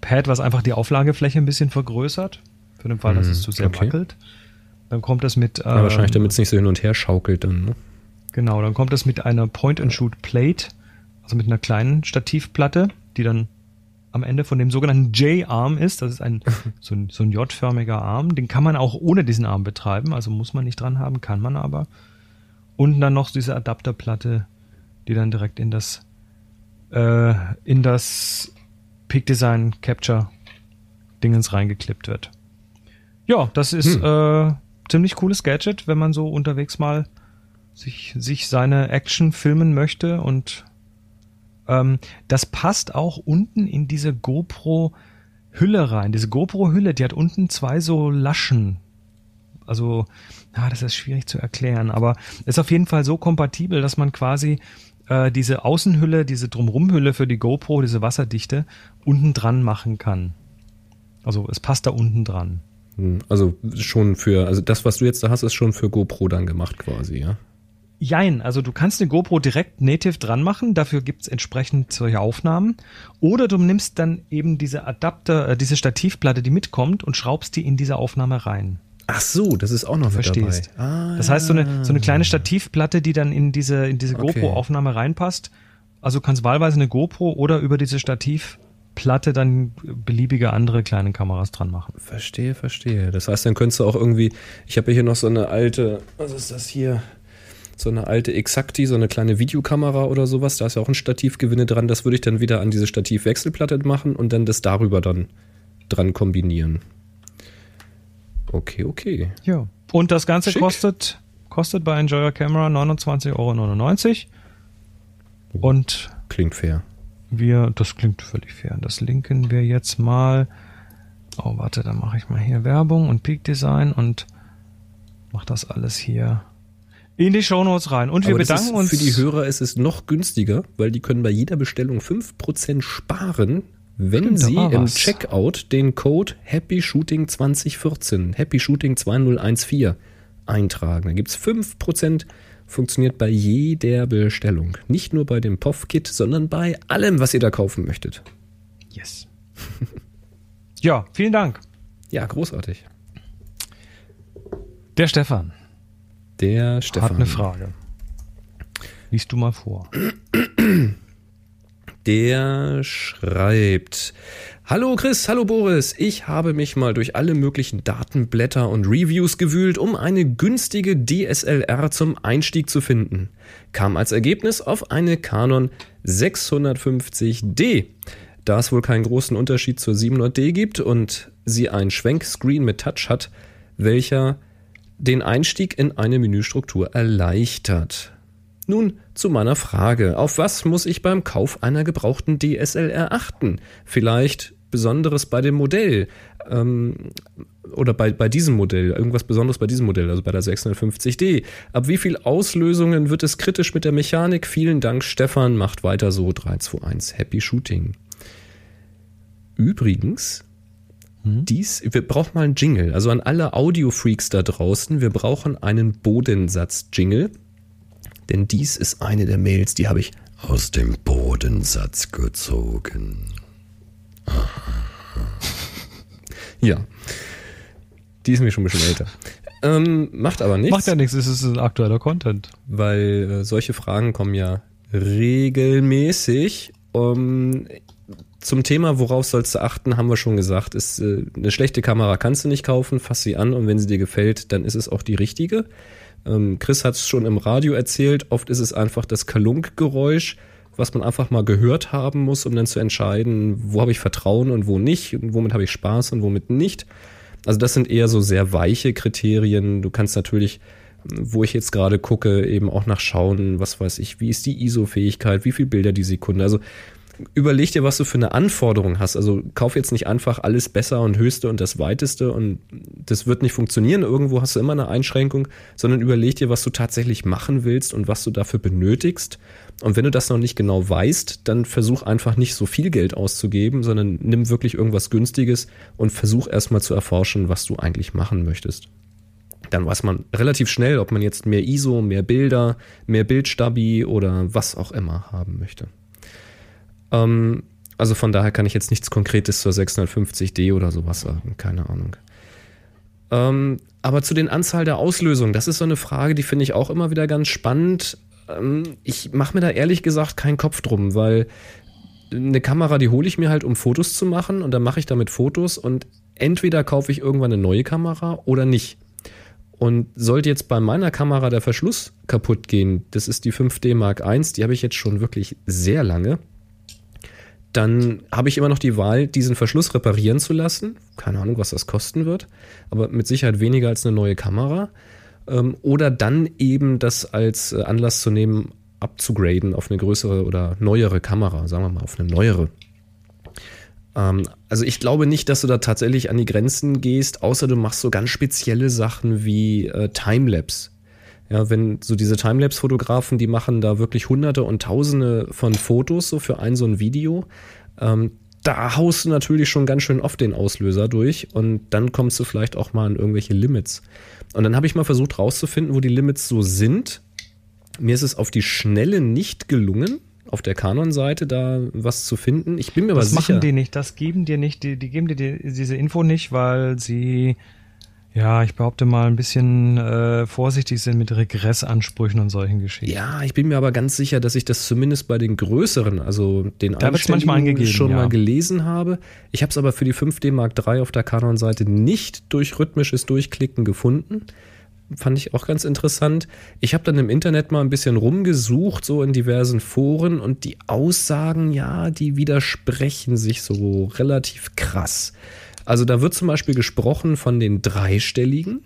Pad, was einfach die Auflagefläche ein bisschen vergrößert. Für den Fall, dass Mhm, es zu sehr okay. wackelt. Dann kommt es mit. Ja, wahrscheinlich, ähm, damit es nicht so hin und her schaukelt dann. Ne? Genau, dann kommt es mit einer Point-and-Shoot-Plate, also mit einer kleinen Stativplatte, die dann am Ende von dem sogenannten J-Arm ist. Das ist ein [laughs] so, ein so ein J-förmiger Arm. Den kann man auch ohne diesen Arm betreiben, also muss man nicht dran haben, kann man aber. Und dann noch diese Adapterplatte, die dann direkt in das äh, in das Peak Design Capture Dingens reingeklippt wird. Ja, das ist äh, ziemlich cooles Gadget, wenn man so unterwegs mal sich, sich seine Action filmen möchte und ähm, das passt auch unten in diese GoPro Hülle rein. Diese GoPro Hülle, die hat unten zwei so Laschen. Also, ja, das ist schwierig zu erklären, aber ist auf jeden Fall so kompatibel, dass man quasi äh, diese Außenhülle, diese Drumrumhülle für die GoPro, diese wasserdichte, unten dran machen kann. Also es passt da unten dran. Hm, Also schon für, also das, was du jetzt da hast, ist schon für GoPro dann gemacht quasi, ja? Jein, also du kannst eine GoPro direkt native dran machen, dafür gibt's entsprechend solche Aufnahmen. Oder du nimmst dann eben diese Adapter, äh, diese Stativplatte, die mitkommt und schraubst die in diese Aufnahme rein. Ach so, das ist auch noch mit Verstehst. dabei. Ah, Das heißt, so eine, so eine kleine Stativplatte, die dann in diese, in diese Okay. GoPro-Aufnahme reinpasst. Also du kannst wahlweise eine GoPro oder über diese Stativplatte dann beliebige andere kleine Kameras dran machen. Verstehe, verstehe. Das heißt, dann könntest du auch irgendwie, ich habe hier noch so eine alte, was ist das hier? So eine alte Exacti, so eine kleine Videokamera oder sowas. Da ist ja auch ein Stativgewinne dran. Das würde ich dann wieder an diese Stativwechselplatte machen und dann das darüber dann dran kombinieren. Okay, okay. Ja. Und das Ganze Schick. kostet, kostet bei Enjoy Your Camera 29,99 Euro. Und Klingt fair. wir, das klingt völlig fair. Das linken wir jetzt mal. Oh, warte, dann mache ich mal hier Werbung und Peak Design und mache das alles hier in die Shownotes rein. Und wir Aber bedanken ist, uns. Für die Hörer ist es noch günstiger, weil die können bei jeder Bestellung 5% sparen, wenn Stimmt, sie im was. Checkout den Code Happy Shooting 2014, Happy Shooting 2014 eintragen. Da gibt's 5%, funktioniert bei jeder Bestellung. Nicht nur bei dem POF-Kit, sondern bei allem, was ihr da kaufen möchtet. Yes. [laughs] ja, vielen Dank. Ja, großartig. Der Stefan Der Stefan. hat eine Frage. Liest du mal vor. [clears throat] Der schreibt. Hallo Chris, hallo Boris. Ich habe mich mal durch alle möglichen Datenblätter und Reviews gewühlt, um eine günstige DSLR zum Einstieg zu finden. Kam als Ergebnis auf eine Canon 650D. Da es wohl keinen großen Unterschied zur 700D gibt und sie ein Schwenkscreen mit Touch hat, welcher den Einstieg in eine Menüstruktur erleichtert. Nun zu meiner Frage. Auf was muss ich beim Kauf einer gebrauchten DSLR achten? Vielleicht Besonderes bei dem Modell ähm, oder bei, bei diesem Modell, irgendwas Besonderes bei diesem Modell, also bei der 650D. Ab wie viel Auslösungen wird es kritisch mit der Mechanik? Vielen Dank, Stefan. Macht weiter so. 321. Happy Shooting. Übrigens, dies, wir brauchen mal einen Jingle. Also an alle Audio-Freaks da draußen, wir brauchen einen Bodensatz-Jingle. Denn dies ist eine der Mails, die habe ich. Aus dem Bodensatz gezogen. [laughs] Ja. Die ist mir schon ein bisschen älter. Ähm, macht aber nichts, Macht ja nichts, es ist ein aktueller Content. weil äh, solche Fragen kommen ja regelmäßig. Um, zum Thema, worauf sollst du achten, haben wir schon gesagt. Ist, äh, eine schlechte Kamera kannst du nicht kaufen, fass sie an und wenn sie dir gefällt, dann ist es auch die richtige. Ähm, Chris hat es schon im Radio erzählt, oft ist es einfach das Kalunkgeräusch, was man einfach mal gehört haben muss, um dann zu entscheiden, wo habe ich Vertrauen und wo nicht, und womit habe ich Spaß und womit nicht. Also das sind eher so sehr weiche Kriterien. Du kannst natürlich, wo ich jetzt gerade gucke, eben auch nachschauen, was weiß ich, wie ist die ISO-Fähigkeit, wie viel Bilder die Sekunde. Also überleg dir, was du für eine Anforderung hast. Also kauf jetzt nicht einfach alles besser und höchste und das weiteste und das wird nicht funktionieren. Irgendwo hast du immer eine Einschränkung, sondern überleg dir, was du tatsächlich machen willst und was du dafür benötigst. Und wenn du das noch nicht genau weißt, dann versuch einfach nicht so viel Geld auszugeben, sondern nimm wirklich irgendwas Günstiges und versuch erstmal zu erforschen, was du eigentlich machen möchtest. Dann weiß man relativ schnell, ob man jetzt mehr ISO, mehr Bilder, mehr Bildstabi oder was auch immer haben möchte. Ähm, Also von daher kann ich jetzt nichts Konkretes zur 650D oder sowas sagen. Keine Ahnung. Ähm, aber zu den Anzahl der Auslösungen, das ist so eine Frage, die finde ich auch immer wieder ganz spannend. Ähm, ich mache mir da ehrlich gesagt keinen Kopf drum, weil eine Kamera, die hole ich mir halt, um Fotos zu machen und dann mache ich damit Fotos und entweder kaufe ich irgendwann eine neue Kamera oder nicht. Und sollte jetzt bei meiner Kamera der Verschluss kaputt gehen, das ist die 5D Mark I, die habe ich jetzt schon wirklich sehr lange, dann habe ich immer noch die Wahl, diesen Verschluss reparieren zu lassen. Keine Ahnung, was das kosten wird, aber mit Sicherheit weniger als eine neue Kamera. Ähm, oder dann eben das als äh, Anlass zu nehmen, abzugraden auf eine größere oder neuere Kamera, sagen wir mal, auf eine neuere. Ähm, also ich glaube nicht, dass du da tatsächlich an die Grenzen gehst, außer du machst so ganz spezielle Sachen wie äh, Timelapse. Ja, wenn so diese Timelapse-Fotografen, die machen da wirklich hunderte und tausende von Fotos so für ein so ein Video. Ähm, da haust du natürlich schon ganz schön oft den Auslöser durch und dann kommst du vielleicht auch mal an irgendwelche Limits. Und dann habe ich mal versucht rauszufinden, wo die Limits so sind. Mir ist es auf die Schnelle nicht gelungen, auf der Canon-Seite da was zu finden. Ich bin mir das aber sicher. Das machen die nicht, das geben dir nicht, die, die geben dir die, diese Info nicht, weil sie ja, ich behaupte mal, ein bisschen äh, vorsichtig sind mit Regressansprüchen und solchen Geschichten. Ja, ich bin mir aber ganz sicher, dass ich das zumindest bei den größeren, also den da manchmal angegeben, schon ja. mal gelesen habe. Ich habe es aber für die 5D Mark III auf der Canon-Seite nicht durch rhythmisches Durchklicken gefunden. Fand ich auch ganz interessant. Ich habe dann im Internet mal ein bisschen rumgesucht, so in diversen Foren, und die Aussagen, ja, die widersprechen sich so relativ krass. Also da wird zum Beispiel gesprochen von den dreistelligen,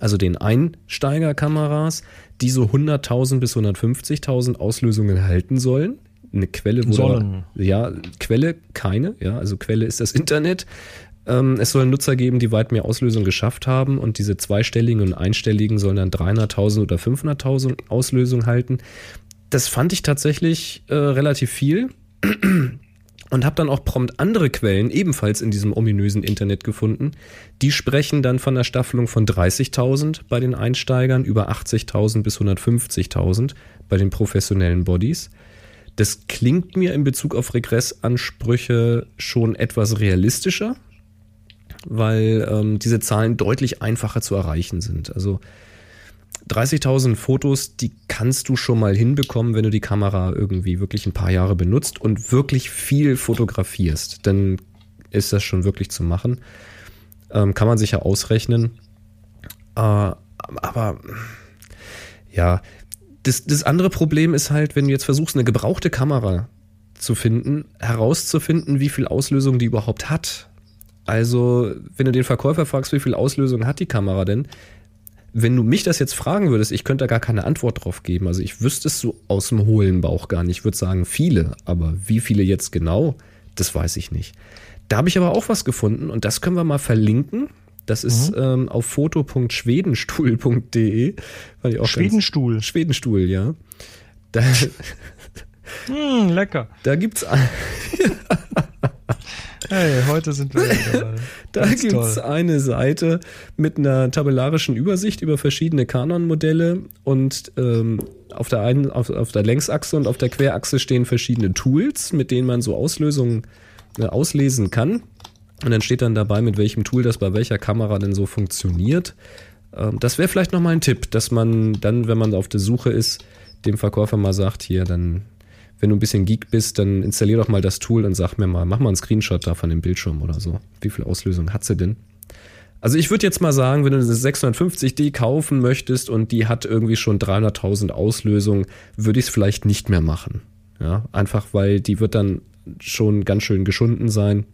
also den Einsteigerkameras, die so 100.000 bis 150.000 Auslösungen halten sollen. Eine Quelle wurde Sollen. ja Quelle keine, ja, also Quelle ist das Internet. Ähm, es soll Nutzer geben, die weit mehr Auslösung geschafft haben und diese zweistelligen und einstelligen sollen dann 300.000 oder 500.000 Auslösung halten. Das fand ich tatsächlich äh, relativ viel und habe dann auch prompt andere Quellen ebenfalls in diesem ominösen Internet gefunden. Die sprechen dann von einer Staffelung von 30.000 bei den Einsteigern, über 80.000 bis 150.000 bei den professionellen Bodies. Das klingt mir in Bezug auf Regressansprüche schon etwas realistischer, weil ähm, diese Zahlen deutlich einfacher zu erreichen sind. Also 30.000 Fotos, die kannst du schon mal hinbekommen, wenn du die Kamera irgendwie wirklich ein paar Jahre benutzt und wirklich viel fotografierst. Dann ist das schon wirklich zu machen. Ähm, kann man sich ja ausrechnen. Äh, aber ja, das, das andere Problem ist halt, wenn du jetzt versuchst, eine gebrauchte Kamera zu finden, herauszufinden, wie viel Auslösung die überhaupt hat. Also, wenn du den Verkäufer fragst, wie viel Auslösung hat die Kamera denn, wenn du mich das jetzt fragen würdest, ich könnte da gar keine Antwort drauf geben. Also ich wüsste es so aus dem hohlen Bauch gar nicht. Ich würde sagen viele, aber wie viele jetzt genau, das weiß ich nicht. Da habe ich aber auch was gefunden und das können wir mal verlinken. Das ist mhm. ähm, auf foto.schwedenstuhl.de. Schwedenstuhl. Ganz, Schwedenstuhl, ja. Da, mm, [laughs] lecker. Da gibt's [laughs] Hey, heute sind wir dabei. [laughs] da gibt es eine Seite mit einer tabellarischen Übersicht über verschiedene Canon-Modelle und ähm, auf, der einen, auf, auf der Längsachse und auf der Querachse stehen verschiedene Tools, mit denen man so Auslösungen äh, auslesen kann. Und dann steht dann dabei, mit welchem Tool das bei welcher Kamera denn so funktioniert. Ähm, das wäre vielleicht nochmal ein Tipp, dass man dann, wenn man auf der Suche ist, dem Verkäufer mal sagt, hier, dann wenn du ein bisschen Geek bist, dann installier doch mal das Tool und sag mir mal, mach mal einen Screenshot da von dem Bildschirm oder so. Wie viel Auslösung hat sie denn? Also ich würde jetzt mal sagen, wenn du eine 650D kaufen möchtest und die hat irgendwie schon 300.000 Auslösung, würde ich es vielleicht nicht mehr machen. Ja, einfach weil die wird dann schon ganz schön geschunden sein.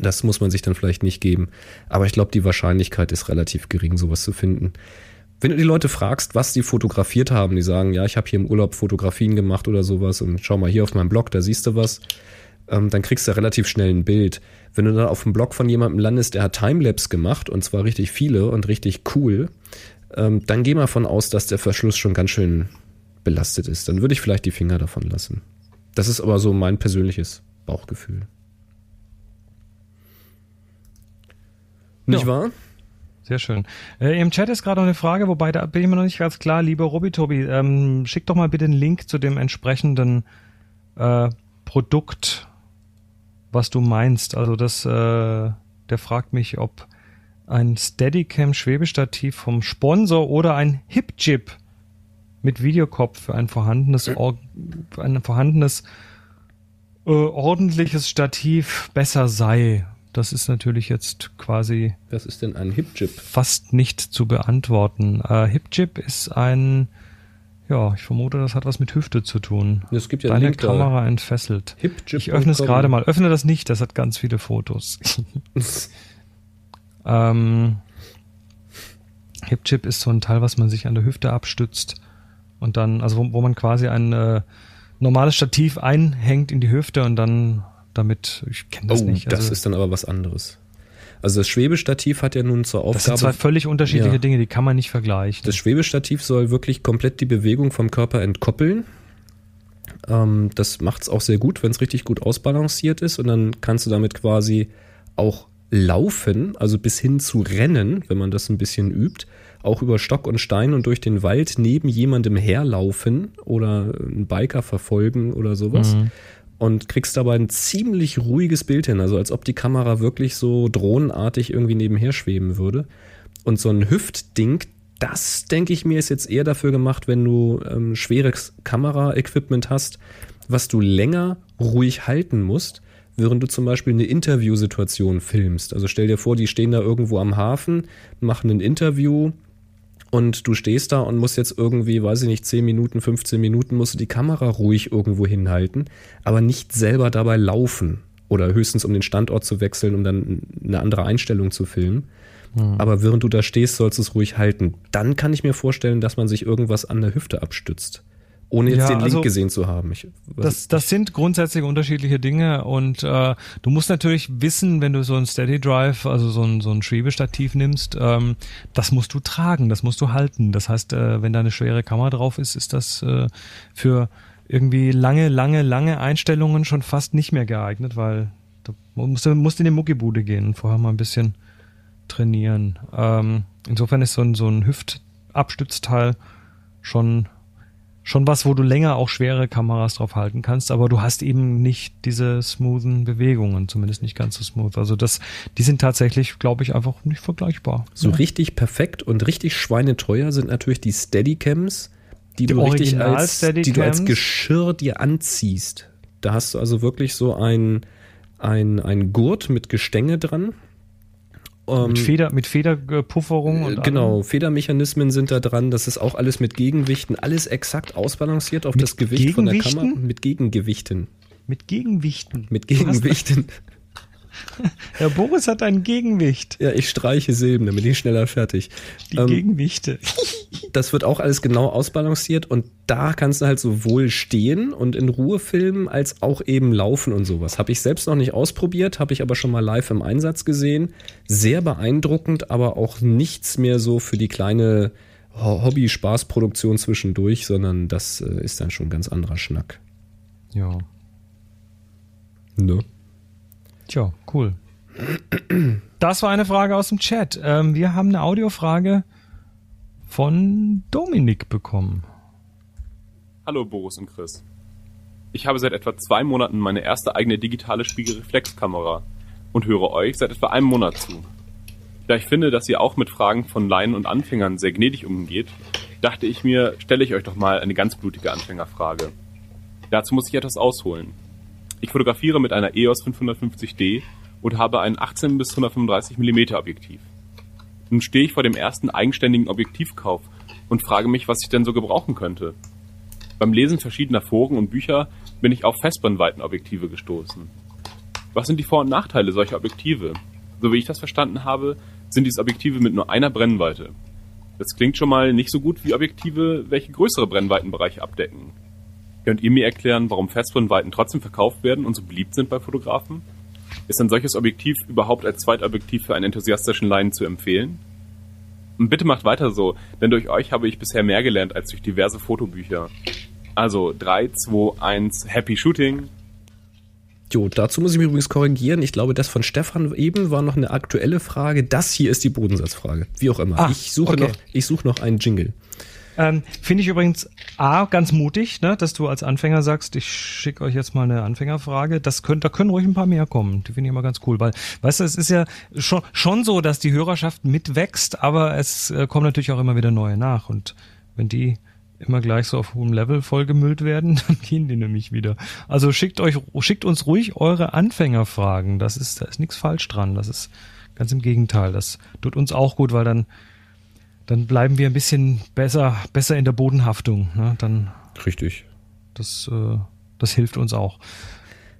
Das muss man sich dann vielleicht nicht geben. Aber ich glaube, die Wahrscheinlichkeit ist relativ gering, sowas zu finden. Wenn du die Leute fragst, was die fotografiert haben, die sagen, ja, ich habe hier im Urlaub Fotografien gemacht oder sowas und schau mal hier auf meinem Blog, da siehst du was, ähm, dann kriegst du relativ schnell ein Bild. Wenn du dann auf dem Blog von jemandem landest, der hat Timelapse gemacht und zwar richtig viele und richtig cool, ähm, dann geh mal von aus, dass der Verschluss schon ganz schön belastet ist. Dann würde ich vielleicht die Finger davon lassen. Das ist aber so mein persönliches Bauchgefühl. Nicht ja. wahr? Sehr schön. Äh, Im Chat ist gerade noch eine Frage, wobei da bin ich mir noch nicht ganz klar. Lieber Robitobi, ähm, schick doch mal bitte einen Link zu dem entsprechenden äh, Produkt, was du meinst. Also das, äh, der fragt mich, ob ein Steadicam Schwebestativ vom Sponsor oder ein Hip-Chip mit Videokopf für ein vorhandenes, Or ein vorhandenes äh, ordentliches Stativ besser sei. Das ist natürlich jetzt quasi Was ist denn ein Hip-Chip? fast nicht zu beantworten. Äh, Hip-Chip ist ein, ja, ich vermute, das hat was mit Hüfte zu tun. Es gibt ja Deine Link da. Kamera entfesselt. Hipchip.com. Ich öffne es gerade mal. Öffne das nicht, das hat ganz viele Fotos. [laughs] ähm, Hip-Chip ist so ein Teil, was man sich an der Hüfte abstützt und dann, also wo, wo man quasi ein äh, normales Stativ einhängt in die Hüfte und dann damit, ich kenne das oh, nicht. das Also, ist dann aber was anderes. Also das Schwebestativ hat ja nun zur das sind zwei Aufgabe. völlig unterschiedliche Ja. Dinge, die kann man nicht vergleichen. Das Schwebestativ soll wirklich komplett die Bewegung vom Körper entkoppeln. Ähm, das macht es auch sehr gut, wenn es richtig gut ausbalanciert ist. Und dann kannst du damit quasi auch laufen, also bis hin zu rennen, wenn man das ein bisschen übt. Auch über Stock und Stein und durch den Wald neben jemandem herlaufen oder einen Biker verfolgen oder sowas. Und kriegst dabei ein ziemlich ruhiges Bild hin, also als ob die Kamera wirklich so drohnenartig irgendwie nebenher schweben würde. Und so ein Hüftding, das denke ich mir ist jetzt eher dafür gemacht, wenn du ähm, schweres Kameraequipment hast, was du länger ruhig halten musst, während du zum Beispiel eine Interviewsituation filmst. Also stell dir vor, die stehen da irgendwo am Hafen, machen ein Interview und du stehst da und musst jetzt irgendwie, weiß ich nicht, 10 Minuten, 15 Minuten, musst du die Kamera ruhig irgendwo hinhalten, aber nicht selber dabei laufen oder höchstens um den Standort zu wechseln, um dann eine andere Einstellung zu filmen. Aber während du da stehst, sollst du es ruhig halten. Dann kann ich mir vorstellen, dass man sich irgendwas an der Hüfte abstützt. Ohne jetzt Ja, den Link also gesehen zu haben. Ich, Das, das sind grundsätzlich unterschiedliche Dinge und äh, du musst natürlich wissen, wenn du so ein Steady Drive, also so ein, so ein Schwebestativ nimmst, ähm, das musst du tragen, das musst du halten. Das heißt, äh, wenn da eine schwere Kamera drauf ist, ist das äh, für irgendwie lange, lange, lange Einstellungen schon fast nicht mehr geeignet, weil du musst, musst in die Muckibude gehen und vorher mal ein bisschen trainieren. Ähm, insofern ist so ein, so ein Hüftabstützteil schon schon was, wo du länger auch schwere Kameras drauf halten kannst, aber du hast eben nicht diese smoothen Bewegungen, zumindest nicht ganz so smooth. Also das, die sind tatsächlich, glaube ich, einfach nicht vergleichbar. So Ja. richtig perfekt und richtig schweineteuer sind natürlich die Steadycams, die, Die du richtig als, die du als? Geschirr dir anziehst. Da hast du also wirklich so ein, ein, ein Gurt mit Gestänge dran. Ähm, Mit Feder, mit Federpufferung und äh, genau, Federmechanismen sind da dran. Das ist auch alles mit Gegenwichten, alles exakt ausbalanciert auf Mit das Gewicht von der? Kamera. Mit Gegengewichten. allem. mit Gegenwichten. Mit Gegenwichten. [laughs] [laughs] Der Boris hat ein Gegenwicht. Ja, ich streiche Silben, damit ich schneller fertig. Die Ähm, Gegenwichte. [laughs] das wird auch alles genau ausbalanciert und da kannst du halt sowohl stehen und in Ruhe filmen, als auch eben laufen und sowas. Habe ich selbst noch nicht ausprobiert, habe ich aber schon mal live im Einsatz gesehen. Sehr beeindruckend, aber auch nichts mehr so für die kleine Ho- Hobby-Spaß-Produktion zwischendurch, sondern das äh, ist dann schon ein ganz anderer Schnack. Ja. Ne? Tja, cool. Das war eine Frage aus dem Chat. Ähm, wir haben eine Audiofrage von Dominik bekommen. Hallo Boris und Chris. Ich habe seit etwa zwei Monaten meine erste eigene digitale Spiegelreflexkamera und höre euch seit etwa einem Monat zu. Da ich finde, dass ihr auch mit Fragen von Laien und Anfängern sehr gnädig umgeht, dachte ich mir, stelle ich euch doch mal eine ganz blutige Anfängerfrage. Dazu muss ich etwas ausholen. Ich fotografiere mit einer EOS 550D und habe ein 18 bis 135 mm Objektiv. Nun stehe ich vor dem ersten eigenständigen Objektivkauf und frage mich, was ich denn so gebrauchen könnte. Beim Lesen verschiedener Foren und Bücher bin ich auf Festbrennweitenobjektive gestoßen. Was sind die Vor- und Nachteile solcher Objektive? So wie ich das verstanden habe, sind dies Objektive mit nur einer Brennweite. Das klingt schon mal nicht so gut wie Objektive, welche größere Brennweitenbereiche abdecken. Könnt ihr mir erklären, warum Festbrennweiten trotzdem verkauft werden und so beliebt sind bei Fotografen? Ist ein solches Objektiv überhaupt als Zweitobjektiv für einen enthusiastischen Laien zu empfehlen? Und bitte macht weiter so, denn durch euch habe ich bisher mehr gelernt als durch diverse Fotobücher. Also 3, 2, 1, Happy Shooting. Jo, dazu muss ich mich übrigens korrigieren. Ich glaube, das von Stefan eben war noch eine aktuelle Frage. Das hier ist die Bodensatzfrage. Wie auch immer. Ah, ich suche okay. noch, ich suche noch einen Jingle. Ähm, Finde ich übrigens A, ganz mutig, ne, dass du als Anfänger sagst, ich schicke euch jetzt mal eine Anfängerfrage. Das könnt, da können ruhig ein paar mehr kommen. Die finde ich immer ganz cool, weil, weißt du, es ist ja schon, schon so, dass die Hörerschaft mitwächst, aber es äh, kommen natürlich auch immer wieder neue nach. Und wenn die immer gleich so auf hohem Level vollgemüllt werden, [laughs] dann gehen die nämlich wieder. Also schickt euch, schickt uns ruhig eure Anfängerfragen. Das ist, da ist nichts falsch dran. Das ist ganz im Gegenteil. Das tut uns auch gut, weil dann, dann bleiben wir ein bisschen besser, besser in der Bodenhaftung. Ne? Dann, Richtig. das, äh, das hilft uns auch.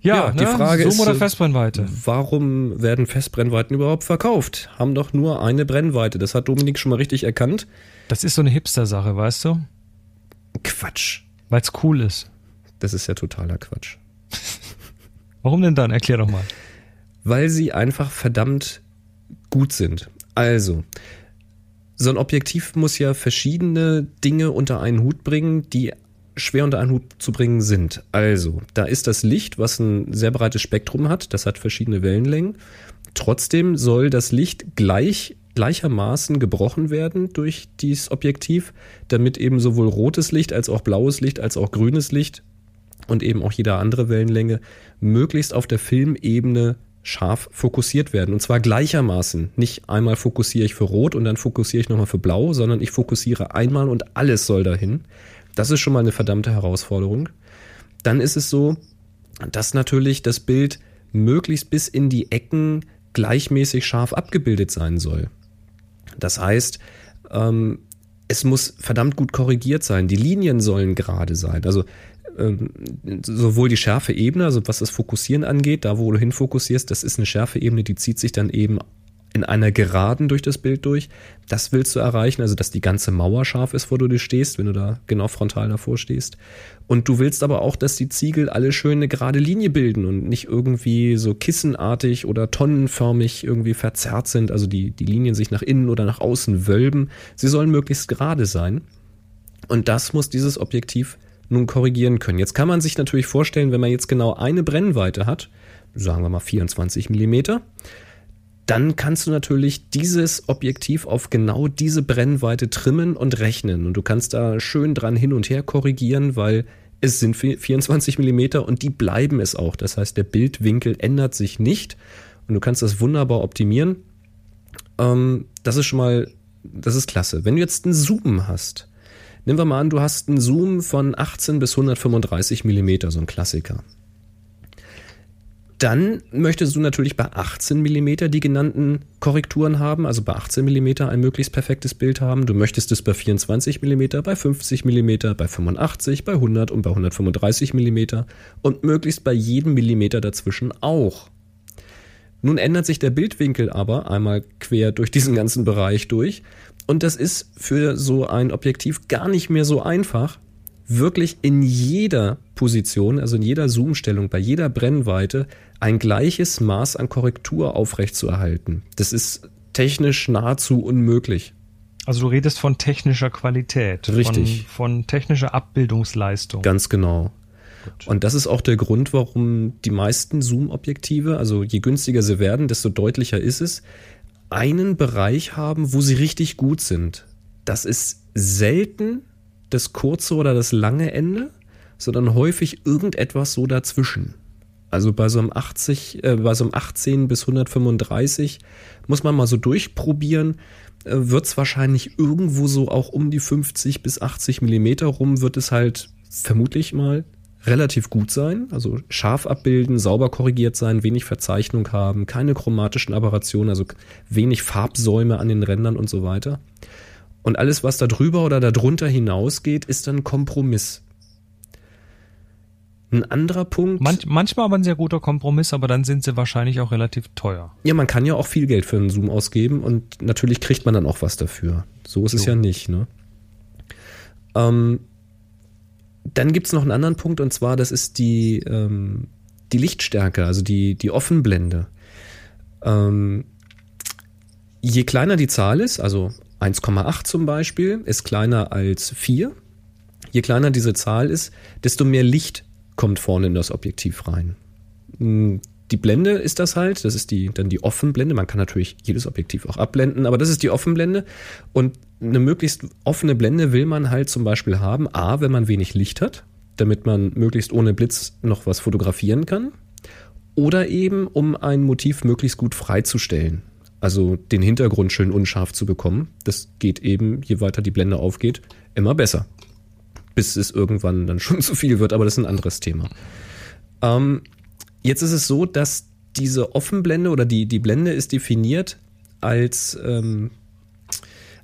Ja, Ja, die ne? Frage Zoom ist, oder äh, Festbrennweite? Warum werden Festbrennweiten überhaupt verkauft? Haben doch nur eine Brennweite. Das hat Dominik schon mal richtig erkannt. Das ist so eine Hipster-Sache, weißt du? Quatsch. Weil's cool ist. Das ist ja totaler Quatsch. [laughs] Warum denn dann? Erklär doch mal. Weil sie einfach verdammt gut sind. Also, so ein Objektiv muss ja verschiedene Dinge unter einen Hut bringen, die schwer unter einen Hut zu bringen sind. Also, da ist das Licht, was ein sehr breites Spektrum hat, das hat verschiedene Wellenlängen. Trotzdem soll das Licht gleich gleichermaßen gebrochen werden durch dieses Objektiv, damit eben sowohl rotes Licht als auch blaues Licht als auch grünes Licht und eben auch jede andere Wellenlänge möglichst auf der Filmebene scharf fokussiert werden. Und zwar gleichermaßen. Nicht einmal fokussiere ich für Rot und dann fokussiere ich nochmal für Blau, sondern ich fokussiere einmal und alles soll dahin. Das ist schon mal eine verdammte Herausforderung. Dann ist es so, dass natürlich das Bild möglichst bis in die Ecken gleichmäßig scharf abgebildet sein soll. Das heißt, ähm, es muss verdammt gut korrigiert sein. Die Linien sollen gerade sein. Also ähm, sowohl die schärfe Ebene, also was das Fokussieren angeht, da wo du hinfokussierst, das ist eine schärfe Ebene, die zieht sich dann eben in einer Geraden durch das Bild durch. Das willst du erreichen, also dass die ganze Mauer scharf ist, wo du stehst, wenn du da genau frontal davor stehst. Und du willst aber auch, dass die Ziegel alle schön eine gerade Linie bilden und nicht irgendwie so kissenartig oder tonnenförmig irgendwie verzerrt sind, also die, die Linien sich nach innen oder nach außen wölben. Sie sollen möglichst gerade sein. Und das muss dieses Objektiv nun korrigieren können. Jetzt kann man sich natürlich vorstellen, wenn man jetzt genau eine Brennweite hat, sagen wir mal 24 Millimeter, dann kannst du natürlich dieses Objektiv auf genau diese Brennweite trimmen und rechnen. Und du kannst da schön dran hin und her korrigieren, weil es sind 24 Millimeter und die bleiben es auch. Das heißt, der Bildwinkel ändert sich nicht und du kannst das wunderbar optimieren. Ähm, das ist schon mal, das ist klasse. Wenn du jetzt einen Zoom hast, nehmen wir mal an, du hast einen Zoom von 18 bis 135 Millimeter, so ein Klassiker dann möchtest du natürlich bei 18 mm die genannten Korrekturen haben, also bei 18 mm ein möglichst perfektes Bild haben. Du möchtest es bei 24 mm, bei 50 mm, bei 85, bei 100 und bei 135 mm und möglichst bei jedem Millimeter dazwischen auch. Nun ändert sich der Bildwinkel aber einmal quer durch diesen ganzen Bereich durch und das ist für so ein Objektiv gar nicht mehr so einfach, wirklich in jeder Position, also in jeder Zoomstellung, bei jeder Brennweite ein gleiches Maß an Korrektur aufrechtzuerhalten. Das ist technisch nahezu unmöglich. Also du redest von technischer Qualität. Richtig. Von, von technischer Abbildungsleistung. Ganz genau. Und das ist auch der Grund, warum die meisten Zoom-Objektive, also je günstiger sie werden, desto deutlicher ist es, einen Bereich haben, wo sie richtig gut sind. Das ist selten das kurze oder das lange Ende, sondern häufig irgendetwas so dazwischen. Also bei so einem 80, äh, bei so einem 18 bis 135 muss man mal so durchprobieren, äh, wird es wahrscheinlich irgendwo so auch um die 50 bis 80 Millimeter rum, wird es halt vermutlich mal relativ gut sein, also scharf abbilden, sauber korrigiert sein, wenig Verzeichnung haben, keine chromatischen Aberrationen, also wenig Farbsäume an den Rändern und so weiter. Und alles, was da drüber oder darunter hinausgeht, ist dann Kompromiss. Ein anderer Punkt. Manch, manchmal aber ein sehr guter Kompromiss, aber dann sind sie wahrscheinlich auch relativ teuer. Ja, man kann ja auch viel Geld für einen Zoom ausgeben und natürlich kriegt man dann auch was dafür. So ist es So. ja nicht, ne? Ähm, dann gibt's noch einen anderen Punkt und zwar, das ist die, ähm, die Lichtstärke, also die, die Offenblende. Ähm, je kleiner die Zahl ist, also 1,8 zum Beispiel, ist kleiner als 4. Je kleiner diese Zahl ist, desto mehr Licht kommt vorne in das Objektiv rein. Die Blende ist das halt, das ist die, dann die Offenblende. Man kann natürlich jedes Objektiv auch abblenden, aber das ist die Offenblende. Und eine möglichst offene Blende will man halt zum Beispiel haben, A, wenn man wenig Licht hat, damit man möglichst ohne Blitz noch was fotografieren kann. Oder eben, um ein Motiv möglichst gut freizustellen. Also den Hintergrund schön unscharf zu bekommen. Das geht eben, je weiter die Blende aufgeht, immer besser. Bis es irgendwann dann [laughs] schon zu viel wird, aber das ist ein anderes Thema. Ähm, jetzt ist es so, dass diese Offenblende oder die, die Blende ist definiert als, ähm,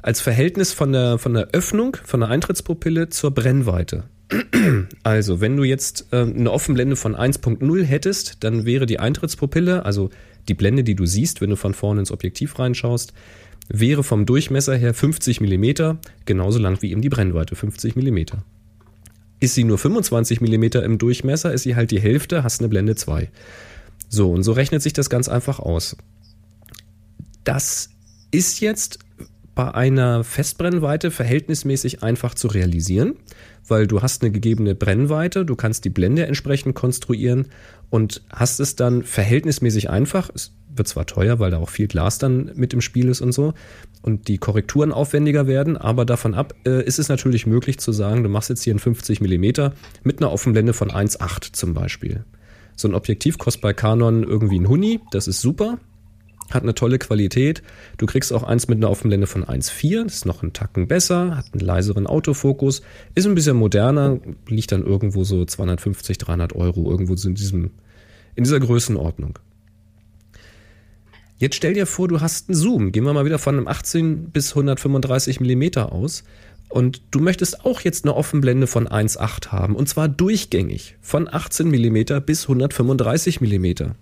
als Verhältnis von der, von der Öffnung, von der Eintrittspupille zur Brennweite. [clears throat] Also, wenn du jetzt äh, eine Offenblende von 1.0 hättest, dann wäre die Eintrittspupille, also die Blende, die du siehst, wenn du von vorne ins Objektiv reinschaust, wäre vom Durchmesser her 50 mm, genauso lang wie eben die Brennweite, 50 mm. Ist sie nur 25 mm im Durchmesser, ist sie halt die Hälfte, hast eine Blende 2. So, und so rechnet sich das ganz einfach aus. Das ist jetzt bei einer Festbrennweite verhältnismäßig einfach zu realisieren, weil du hast eine gegebene Brennweite, du kannst die Blende entsprechend konstruieren und hast es dann verhältnismäßig einfach. Wird zwar teuer, weil da auch viel Glas dann mit im Spiel ist und so und die Korrekturen aufwendiger werden, aber davon ab äh, ist es natürlich möglich zu sagen, du machst jetzt hier einen 50 mm mit einer Offenblende von 1,8 zum Beispiel. So ein Objektiv kostet bei Canon irgendwie ein Huni, das ist super, hat eine tolle Qualität. Du kriegst auch eins mit einer Offenblende von 1,4, das ist noch einen Tacken besser, hat einen leiseren Autofokus, ist ein bisschen moderner, liegt dann irgendwo so 250, 300 Euro, irgendwo so in, diesem, in dieser Größenordnung. Jetzt stell dir vor, du hast einen Zoom. Gehen wir mal wieder von einem 18 bis 135 Millimeter aus. Und du möchtest auch jetzt eine Offenblende von 1,8 haben. Und zwar durchgängig. Von 18 Millimeter bis 135 Millimeter.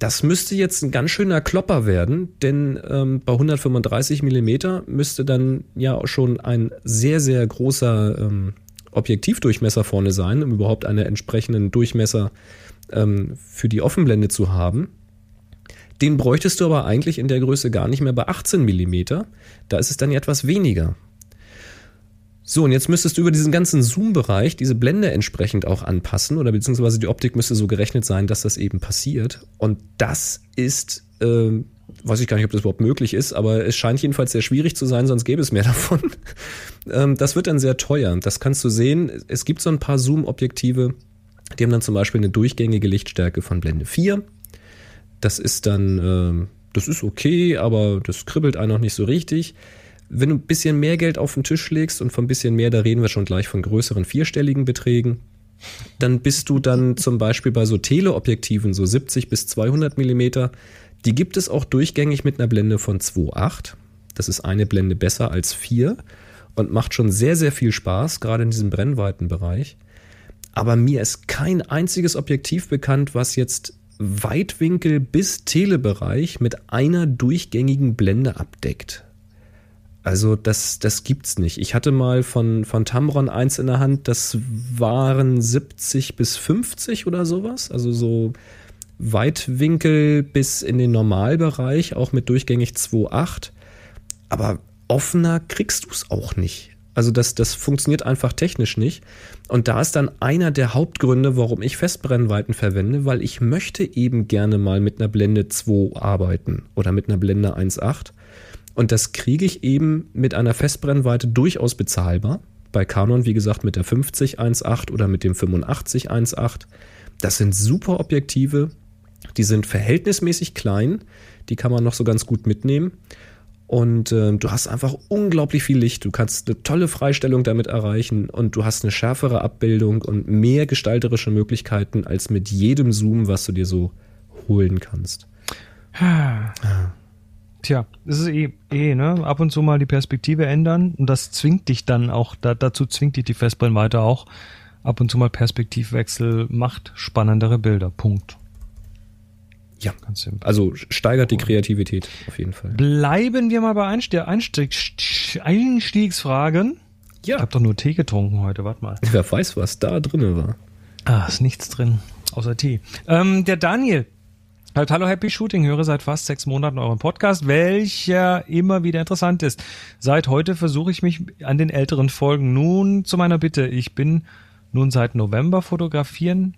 Das müsste jetzt ein ganz schöner Klopper werden, denn ähm, bei 135 Millimeter müsste dann ja schon ein sehr, sehr großer ähm, Objektivdurchmesser vorne sein, um überhaupt einen entsprechenden Durchmesser ähm, für die Offenblende zu haben. Den bräuchtest du aber eigentlich in der Größe gar nicht mehr bei 18 mm. Da ist es dann etwas weniger. So, und jetzt müsstest du über diesen ganzen Zoom-Bereich diese Blende entsprechend auch anpassen oder beziehungsweise die Optik müsste so gerechnet sein, dass das eben passiert. Und das ist, äh, weiß ich gar nicht, ob das überhaupt möglich ist, aber es scheint jedenfalls sehr schwierig zu sein, sonst gäbe es mehr [laughs] davon. ähm, das wird dann sehr teuer. Das kannst du sehen. Es gibt so ein paar Zoom-Objektive, die haben dann zum Beispiel eine durchgängige Lichtstärke von Blende 4 das ist dann, äh, das ist okay, aber das kribbelt einen noch nicht so richtig. Wenn du ein bisschen mehr Geld auf den Tisch legst und von ein bisschen mehr, da reden wir schon gleich von größeren vierstelligen Beträgen, dann bist du dann zum Beispiel bei so Teleobjektiven, so 70 bis 200 Millimeter, die gibt es auch durchgängig mit einer Blende von 2,8. Das ist eine Blende besser als 4 und macht schon sehr, sehr viel Spaß, gerade in diesem Brennweitenbereich. Aber mir ist kein einziges Objektiv bekannt, was jetzt Weitwinkel bis Telebereich mit einer durchgängigen Blende abdeckt. Also das, das gibt's nicht. Ich hatte mal von, von Tamron eins in der Hand, das waren 70 bis 50 oder sowas. Also so Weitwinkel bis in den Normalbereich, auch mit durchgängig 2,8. Aber offener kriegst du es auch nicht. Also das, das funktioniert einfach technisch nicht. Und da ist dann einer der Hauptgründe, warum ich Festbrennweiten verwende, weil ich möchte eben gerne mal mit einer Blende 2 arbeiten oder mit einer Blende 1.8. Und das kriege ich eben mit einer Festbrennweite durchaus bezahlbar. Bei Canon, wie gesagt, mit der 50 1.8 oder mit dem 85 1.8. Das sind super Objektive. Die sind verhältnismäßig klein. Die kann man noch so ganz gut mitnehmen. Und äh, du hast einfach unglaublich viel Licht. Du kannst eine tolle Freistellung damit erreichen und du hast eine schärfere Abbildung und mehr gestalterische Möglichkeiten als mit jedem Zoom, was du dir so holen kannst. Tja, das ist eh, eh, ne? Ab und zu mal die Perspektive ändern und das zwingt dich dann auch, da, dazu zwingt dich die Festbrennweite auch. Ab und zu mal Perspektivwechsel macht spannendere Bilder. Punkt. Ja, ganz simpel. Also steigert die Kreativität auf jeden Fall. Bleiben wir mal bei Einstieg, Einstieg, Einstiegsfragen. Ja. Ich habe doch nur Tee getrunken heute, warte mal. [laughs] Wer weiß, was da drin war. Ah, ist nichts drin, außer Tee. Ähm, der Daniel. Halt, hallo Happy Shooting, höre seit fast sechs Monaten euren Podcast, welcher immer wieder interessant ist. Seit heute versuche ich mich an den älteren Folgen. Nun zu meiner Bitte. Ich bin nun seit November fotografieren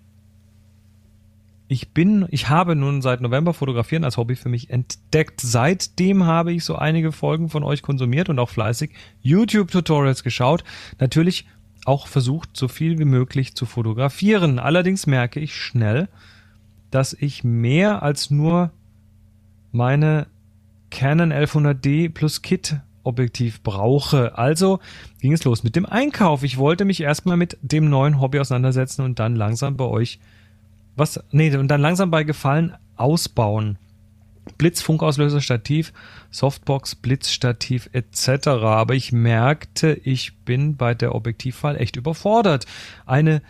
ich bin, ich habe nun seit November Fotografieren als Hobby für mich entdeckt. Seitdem habe ich so einige Folgen von euch konsumiert und auch fleißig YouTube-Tutorials geschaut. Natürlich auch versucht, so viel wie möglich zu fotografieren. Allerdings merke ich schnell, dass ich mehr als nur meine Canon 1100D plus Kit Objektiv brauche. Also ging es los mit dem Einkauf. Ich wollte mich erstmal mit dem neuen Hobby auseinandersetzen und dann langsam bei euch was, nee, und dann langsam bei Gefallen ausbauen. Blitz, Funkauslöser, Stativ, Softbox, Blitzstativ etc. Aber ich merkte, ich bin bei der Objektivwahl echt überfordert. Eine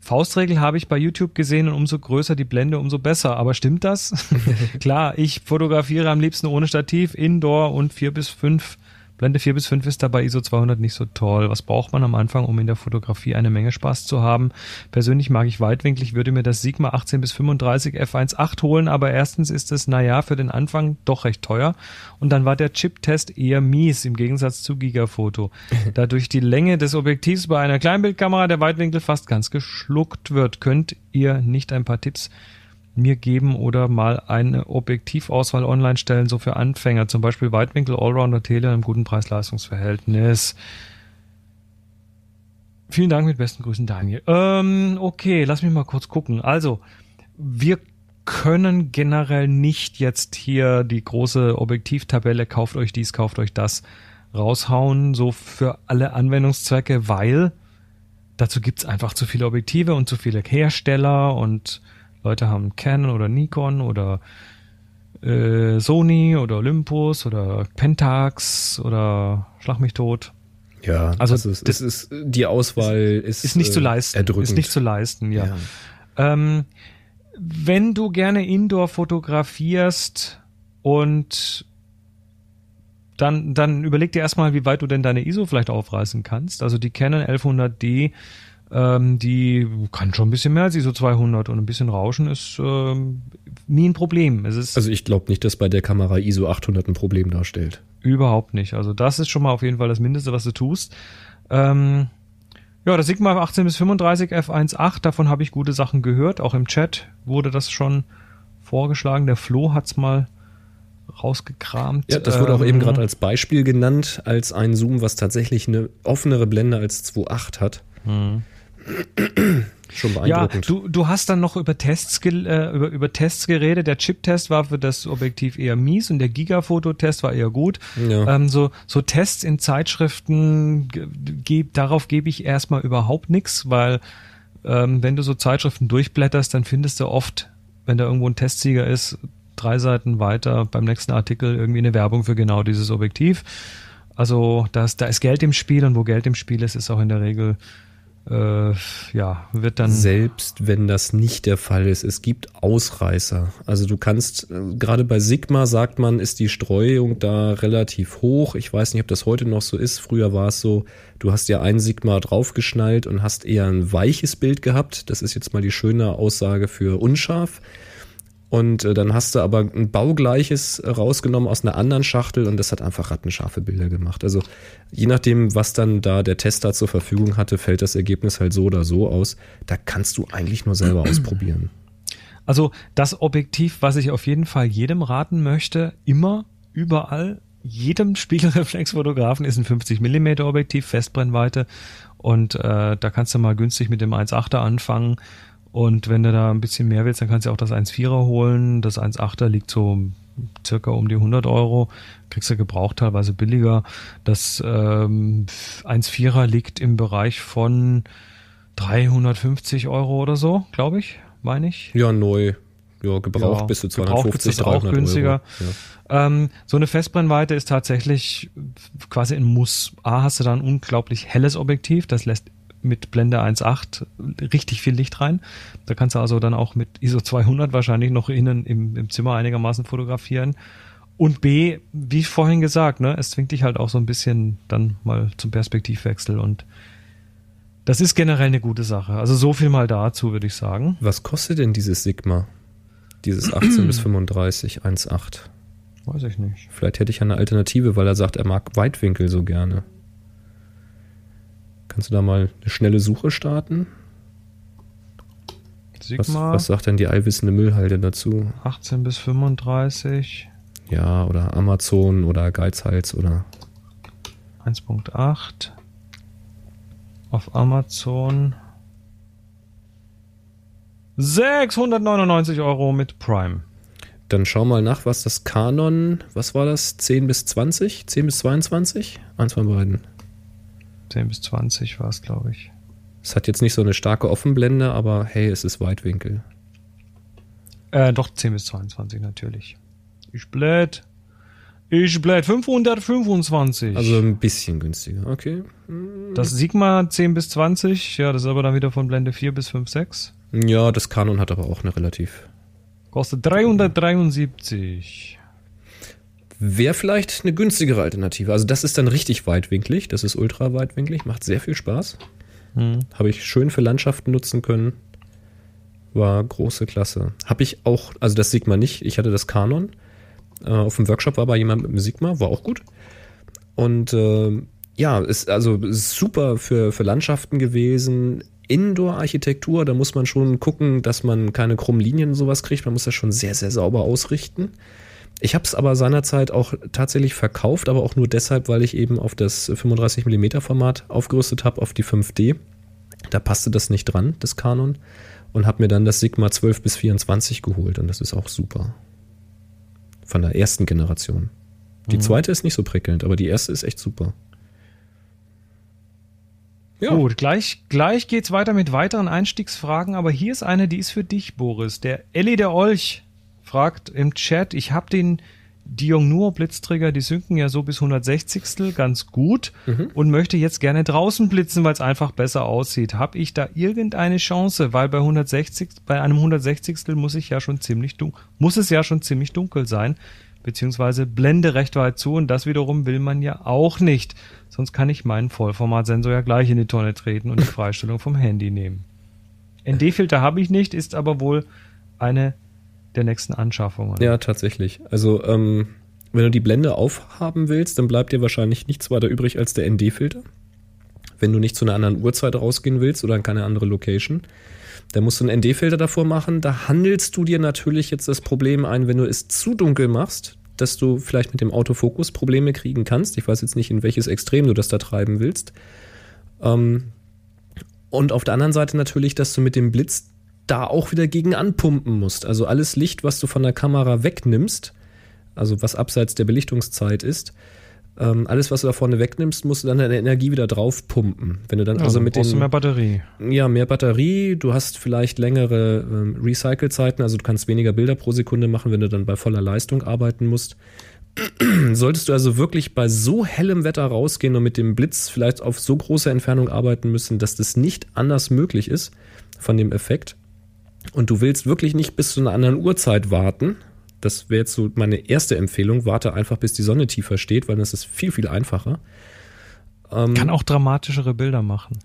Faustregel habe ich bei YouTube gesehen und umso größer die Blende, umso besser. Aber stimmt das? [laughs] Klar, ich fotografiere am liebsten ohne Stativ, Indoor und vier bis fünf Blende 4 bis 5 ist dabei ISO 200 nicht so toll. Was braucht man am Anfang, um in der Fotografie eine Menge Spaß zu haben? Persönlich mag ich weitwinklig, würde mir das Sigma 18 bis 35 f1.8 holen, aber erstens ist es, naja, für den Anfang doch recht teuer und dann war der Chip-Test eher mies im Gegensatz zu Gigafoto. Da durch die Länge des Objektivs bei einer Kleinbildkamera der Weitwinkel fast ganz geschluckt wird, könnt ihr nicht ein paar Tipps mir geben oder mal eine Objektivauswahl online stellen, so für Anfänger, zum Beispiel Weitwinkel, Allrounder, Tele im guten Preis-Leistungs-Verhältnis. Vielen Dank mit besten Grüßen, Daniel. Ähm, okay, lass mich mal kurz gucken. Also, wir können generell nicht jetzt hier die große Objektivtabelle, kauft euch dies, kauft euch das, raushauen, so für alle Anwendungszwecke, weil dazu gibt's einfach zu viele Objektive und zu viele Hersteller und Leute haben Canon oder Nikon oder äh, Sony oder Olympus oder Pentax oder Schlag mich tot. Ja, also, also es, das ist, die Auswahl ist, ist nicht äh, zu leisten. Erdrückend. Ist nicht zu leisten, ja. ja. Ähm, wenn du gerne Indoor fotografierst und dann, dann überleg dir erstmal, wie weit du denn deine ISO vielleicht aufreißen kannst. Also die Canon 1100D ähm, die kann schon ein bisschen mehr als ISO 200 und ein bisschen Rauschen ist ähm, nie ein Problem. Es also ich glaube nicht, dass bei der Kamera ISO 800 ein Problem darstellt. Überhaupt nicht. Also das ist schon mal auf jeden Fall das Mindeste, was du tust. Ähm, ja, das Sigma 18 bis 35 f1.8, davon habe ich gute Sachen gehört. Auch im Chat wurde das schon vorgeschlagen. Der Flo hat's mal rausgekramt. Ja, das wurde auch eben ähm, gerade als Beispiel genannt, als ein Zoom, was tatsächlich eine offenere Blende als 2.8 hat. Mhm. [clears throat] Schon beeindruckend. Ja, du, du hast dann noch über Tests, äh, über, über Tests geredet. Der Chip-Test war für das Objektiv eher mies und der Gigafoto-Test war eher gut. Ja. Ähm, so, so Tests in Zeitschriften, ge darauf gebe ich erstmal überhaupt nichts, weil ähm, wenn du so Zeitschriften durchblätterst, dann findest du oft, wenn da irgendwo ein Testsieger ist, drei Seiten weiter beim nächsten Artikel irgendwie eine Werbung für genau dieses Objektiv. Also das, da ist Geld im Spiel und wo Geld im Spiel ist, ist auch in der Regel äh, ja, wird dann. Selbst wenn das nicht der Fall ist, es gibt Ausreißer. Also du kannst, äh, gerade bei Sigma sagt man, ist die Streuung da relativ hoch. Ich weiß nicht, ob das heute noch so ist. Früher war es so, du hast ja ein Sigma draufgeschnallt und hast eher ein weiches Bild gehabt. Das ist jetzt mal die schöne Aussage für unscharf. Und äh, dann hast du aber ein baugleiches rausgenommen aus einer anderen Schachtel und das hat einfach rattenscharfe Bilder gemacht. Also je nachdem, was dann da der Tester zur Verfügung hatte, fällt das Ergebnis halt so oder so aus. Da kannst du eigentlich nur selber [clears throat] ausprobieren. Also das Objektiv, was ich auf jeden Fall jedem raten möchte, immer, überall, jedem Spiegelreflexfotografen ist ein 50 mm Objektiv, Festbrennweite und äh, da kannst du mal günstig mit dem 1.8er anfangen und wenn du da ein bisschen mehr willst, dann kannst du auch das 1,4er holen. Das 1,8er liegt so circa um die 100 Euro. Kriegst du gebraucht teilweise billiger. Das ähm, 1,4er liegt im Bereich von 350 Euro oder so, glaube ich, meine ich. Ja, neu. Ja, gebraucht ja, bis zu 250, gebraucht 300 auch günstiger. Euro. Ja. Ähm, so eine Festbrennweite ist tatsächlich quasi ein Muss. A, hast du da ein unglaublich helles Objektiv, das lässt mit Blende 1.8 richtig viel Licht rein. Da kannst du also dann auch mit ISO 200 wahrscheinlich noch innen im, im Zimmer einigermaßen fotografieren. Und B, wie vorhin gesagt, ne, es zwingt dich halt auch so ein bisschen dann mal zum Perspektivwechsel und das ist generell eine gute Sache. Also so viel mal dazu, würde ich sagen. Was kostet denn dieses Sigma? Dieses 18 [clears throat] bis 35 1.8? Weiß ich nicht. Vielleicht hätte ich eine Alternative, weil er sagt, er mag Weitwinkel so gerne. Kannst du da mal eine schnelle Suche starten? Was, Sigma was sagt denn die allwissende Müllhalde dazu? 18 bis 35, Ja, oder Amazon oder Geizhals oder 1.8 auf Amazon 699 Euro mit Prime. Dann schau mal nach, was das Canon, was war das? 10 bis 20? 10 bis 22? Eins von beiden. 10 bis 20 war es, glaube ich. Es hat jetzt nicht so eine starke Offenblende, aber hey, es ist Weitwinkel. Äh, doch 10 bis 22 natürlich. Ich blöd. Ich blöd. 525. Also ein bisschen günstiger. Okay. das Sigma 10 bis 20, ja, das ist aber dann wieder von Blende 4 bis 5, 6. Ja, das Canon hat aber auch eine relativ. Kostet 373. Wäre vielleicht eine günstigere Alternative. Also das ist dann richtig weitwinklig. Das ist ultra weitwinklig. Macht sehr viel Spaß. Hm. Habe ich schön für Landschaften nutzen können. War große Klasse. Habe ich auch, also das Sigma nicht. Ich hatte das Canon. Äh, auf dem Workshop war bei jemand mit dem Sigma. War auch gut. Und äh, ja, ist also ist super für, für Landschaften gewesen. Indoor-Architektur, da muss man schon gucken, dass man keine krummen Linien und sowas kriegt. Man muss das schon sehr, sehr sauber ausrichten. Ich habe es aber seinerzeit auch tatsächlich verkauft, aber auch nur deshalb, weil ich eben auf das 35mm Format aufgerüstet habe, auf die 5D. Da passte das nicht dran, das Canon. Und habe mir dann das Sigma 12 bis 24 geholt. Und das ist auch super. Von der ersten Generation. Die zweite ist nicht so prickelnd, aber die erste ist echt super. Ja. Gut, gleich, gleich geht's weiter mit weiteren Einstiegsfragen, aber hier ist eine, die ist für dich, Boris. Der Elli der Olch fragt im Chat, ich habe den Dionur Blitzträger, die synken ja so bis 160 ganz gut und möchte jetzt gerne draußen blitzen, weil es einfach besser aussieht. Habe ich da irgendeine Chance? Weil bei 160, bei einem 160 muss ich ja schon ziemlich dunkel, muss es ja schon ziemlich dunkel sein, beziehungsweise blende recht weit zu und das wiederum will man ja auch nicht. Sonst kann ich meinen Vollformatsensor ja gleich in die Tonne treten und die [laughs] Freistellung vom Handy nehmen. ND-Filter habe ich nicht, ist aber wohl eine der nächsten Anschaffungen. Ja, tatsächlich. Also, ähm, wenn du die Blende aufhaben willst, dann bleibt dir wahrscheinlich nichts weiter übrig als der ND-Filter. Wenn du nicht zu einer anderen Uhrzeit rausgehen willst oder in keine andere Location, dann musst du einen ND-Filter davor machen. Da handelst du dir natürlich jetzt das Problem ein, wenn du es zu dunkel machst, dass du vielleicht mit dem Autofokus Probleme kriegen kannst. Ich weiß jetzt nicht, in welches Extrem du das da treiben willst. Ähm, und auf der anderen Seite natürlich, dass du mit dem Blitz da auch wieder gegen anpumpen musst. Also alles Licht, was du von der Kamera wegnimmst, also was abseits der Belichtungszeit ist, ähm, alles, was du da vorne wegnimmst, musst du dann deine Energie wieder drauf pumpen. Wenn du dann also, also mit den mehr Batterie. ja, mehr Batterie, du hast vielleicht längere ähm, Recycle-Zeiten, also du kannst weniger Bilder pro Sekunde machen, wenn du dann bei voller Leistung arbeiten musst. [clears throat] Solltest du also wirklich bei so hellem Wetter rausgehen und mit dem Blitz vielleicht auf so große Entfernung arbeiten müssen, dass das nicht anders möglich ist von dem Effekt und du willst wirklich nicht bis zu einer anderen Uhrzeit warten, das wäre jetzt so meine erste Empfehlung, warte einfach bis die Sonne tiefer steht, weil das ist viel, viel einfacher. Ähm, Kann auch dramatischere Bilder machen.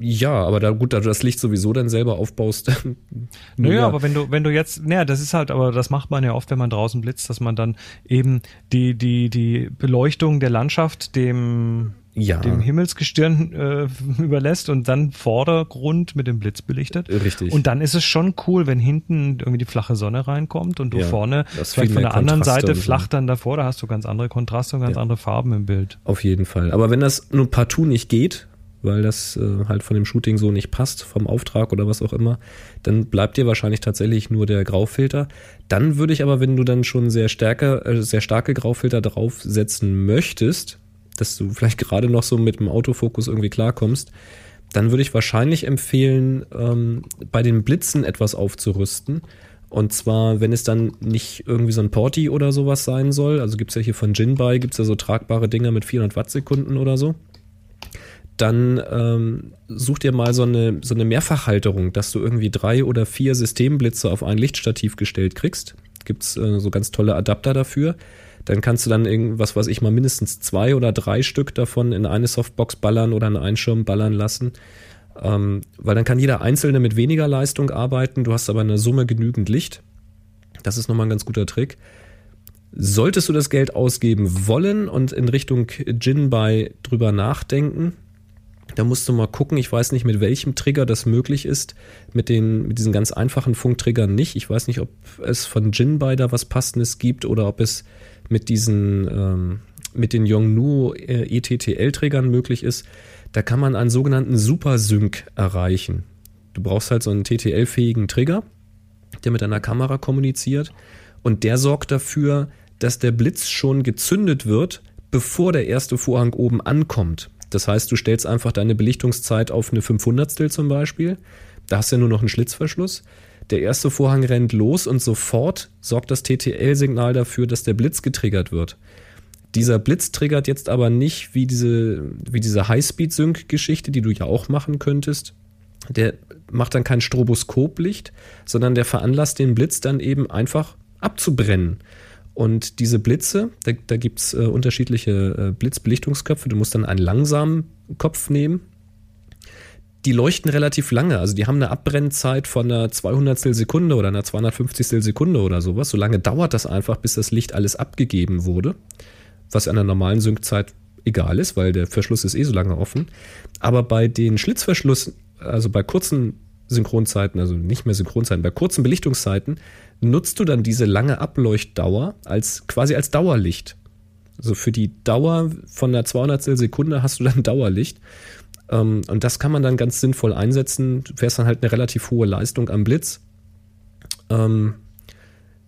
Ja, aber da gut, da du das Licht sowieso dann selber aufbaust. [laughs] Naja, ja, aber wenn du, wenn du jetzt, naja, das ist halt, aber das macht man ja oft, wenn man draußen blitzt, dass man dann eben die, die, die Beleuchtung der Landschaft dem, ja, dem Himmelsgestirn äh, [laughs] überlässt und dann Vordergrund mit dem Blitz belichtet. richtig. Und dann ist es schon cool, wenn hinten irgendwie die flache Sonne reinkommt und du Ja, vorne vielleicht viel von der anderen Kontraste Seite und so. flach dann davor, da hast du ganz andere Kontraste und ganz Ja. andere Farben im Bild. Auf jeden Fall. Aber wenn das nur partout nicht geht, weil das äh, halt von dem Shooting so nicht passt, vom Auftrag oder was auch immer, dann bleibt dir wahrscheinlich tatsächlich nur der Graufilter. Dann würde ich aber, wenn du dann schon sehr stärker, äh, sehr starke Graufilter draufsetzen möchtest, dass du vielleicht gerade noch so mit dem Autofokus irgendwie klarkommst, dann würde ich wahrscheinlich empfehlen, ähm, bei den Blitzen etwas aufzurüsten. Und zwar, wenn es dann nicht irgendwie so ein Porti oder sowas sein soll, also gibt's ja hier von Jinbei, gibt's ja so tragbare Dinger mit 400 Wattsekunden oder so, dann ähm, such dir mal so eine, so eine Mehrfachhalterung, dass du irgendwie drei oder vier Systemblitze auf ein Lichtstativ gestellt kriegst. Gibt's äh, so ganz tolle Adapter dafür. Dann kannst du dann irgendwas, was ich mal mindestens zwei oder drei Stück davon in eine Softbox ballern oder in einen Schirm ballern lassen. Ähm, weil dann kann jeder Einzelne mit weniger Leistung arbeiten. Du hast aber in der Summe genügend Licht. Das ist nochmal ein ganz guter Trick. Solltest du das Geld ausgeben wollen und in Richtung Jinbei drüber nachdenken, Da musst du mal gucken. Ich weiß nicht, mit welchem Trigger das möglich ist. Mit den, mit diesen ganz einfachen Funktriggern nicht. Ich weiß nicht, ob es von Jinbei da was Passendes gibt oder ob es mit diesen, ähm, mit den Yongnuo äh, ETTL-Trägern möglich ist. Da kann man einen sogenannten Super-Sync erreichen. Du brauchst halt so einen TTL-fähigen Trigger, der mit einer Kamera kommuniziert. Und der sorgt dafür, dass der Blitz schon gezündet wird, bevor der erste Vorhang oben ankommt. Das heißt, du stellst einfach deine Belichtungszeit auf eine 500 zum Beispiel. Da hast du ja nur noch einen Schlitzverschluss. Der erste Vorhang rennt los und sofort sorgt das TTL-Signal dafür, dass der Blitz getriggert wird. Dieser Blitz triggert jetzt aber nicht wie diese, wie diese High-Speed-Sync-Geschichte, die du ja auch machen könntest. Der macht dann kein Stroboskoplicht, sondern der veranlasst den Blitz dann eben einfach abzubrennen. Und diese Blitze, da, da gibt es äh, unterschiedliche äh, Blitzbelichtungsköpfe. Du musst dann einen langsamen Kopf nehmen. Die leuchten relativ lange, also die haben eine Abbrennzeit von einer 200 Sekunde oder einer 250 Sekunde oder sowas. So lange dauert das einfach, bis das Licht alles abgegeben wurde, was an der normalen Synkzeit egal ist, weil der Verschluss ist eh so lange offen. Aber bei den Schlitzverschluss, also bei kurzen Synchronzeiten, also nicht mehr Synchronzeiten, bei kurzen Belichtungszeiten nutzt du dann diese lange Ableuchtdauer als quasi als Dauerlicht. Also für die Dauer von der 200 Sekunde hast du dann [laughs] Dauerlicht. Ähm, und das kann man dann ganz sinnvoll einsetzen. Du fährst dann halt eine relativ hohe Leistung am Blitz. Ähm,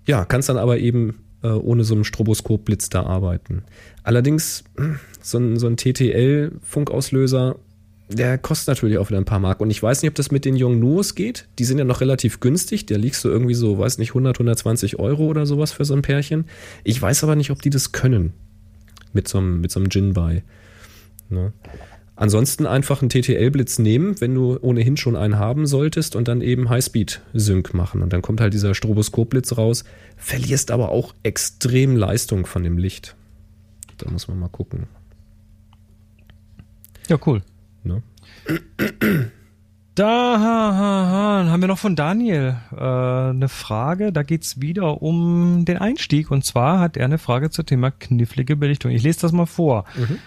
ja, kannst dann aber eben äh, ohne so einen Stroboskopblitz da arbeiten. Allerdings, [clears throat] so ein, so ein TTL-Funkauslöser der kostet natürlich auch wieder ein paar Mark. Und ich weiß nicht, ob das mit den jungen Nuos geht. Die sind ja noch relativ günstig. Da liegst du irgendwie so, weiß nicht, 100, 120 Euro oder sowas für so ein Pärchen. Ich weiß aber nicht, ob die das können. Mit so einem, mit so einem Gin-Buy. Ne? Ansonsten einfach einen TTL-Blitz nehmen, wenn du ohnehin schon einen haben solltest und dann eben Highspeed-Sync machen. Und dann kommt halt dieser Stroboskop-Blitz raus. Verlierst aber auch extrem Leistung von dem Licht. Da muss man mal gucken. Ja, cool. Ne? Da haben wir noch von Daniel äh, eine Frage. Da geht's wieder um den Einstieg. Und zwar hat er eine Frage zum Thema knifflige Belichtung. Ich lese das mal vor. Mhm.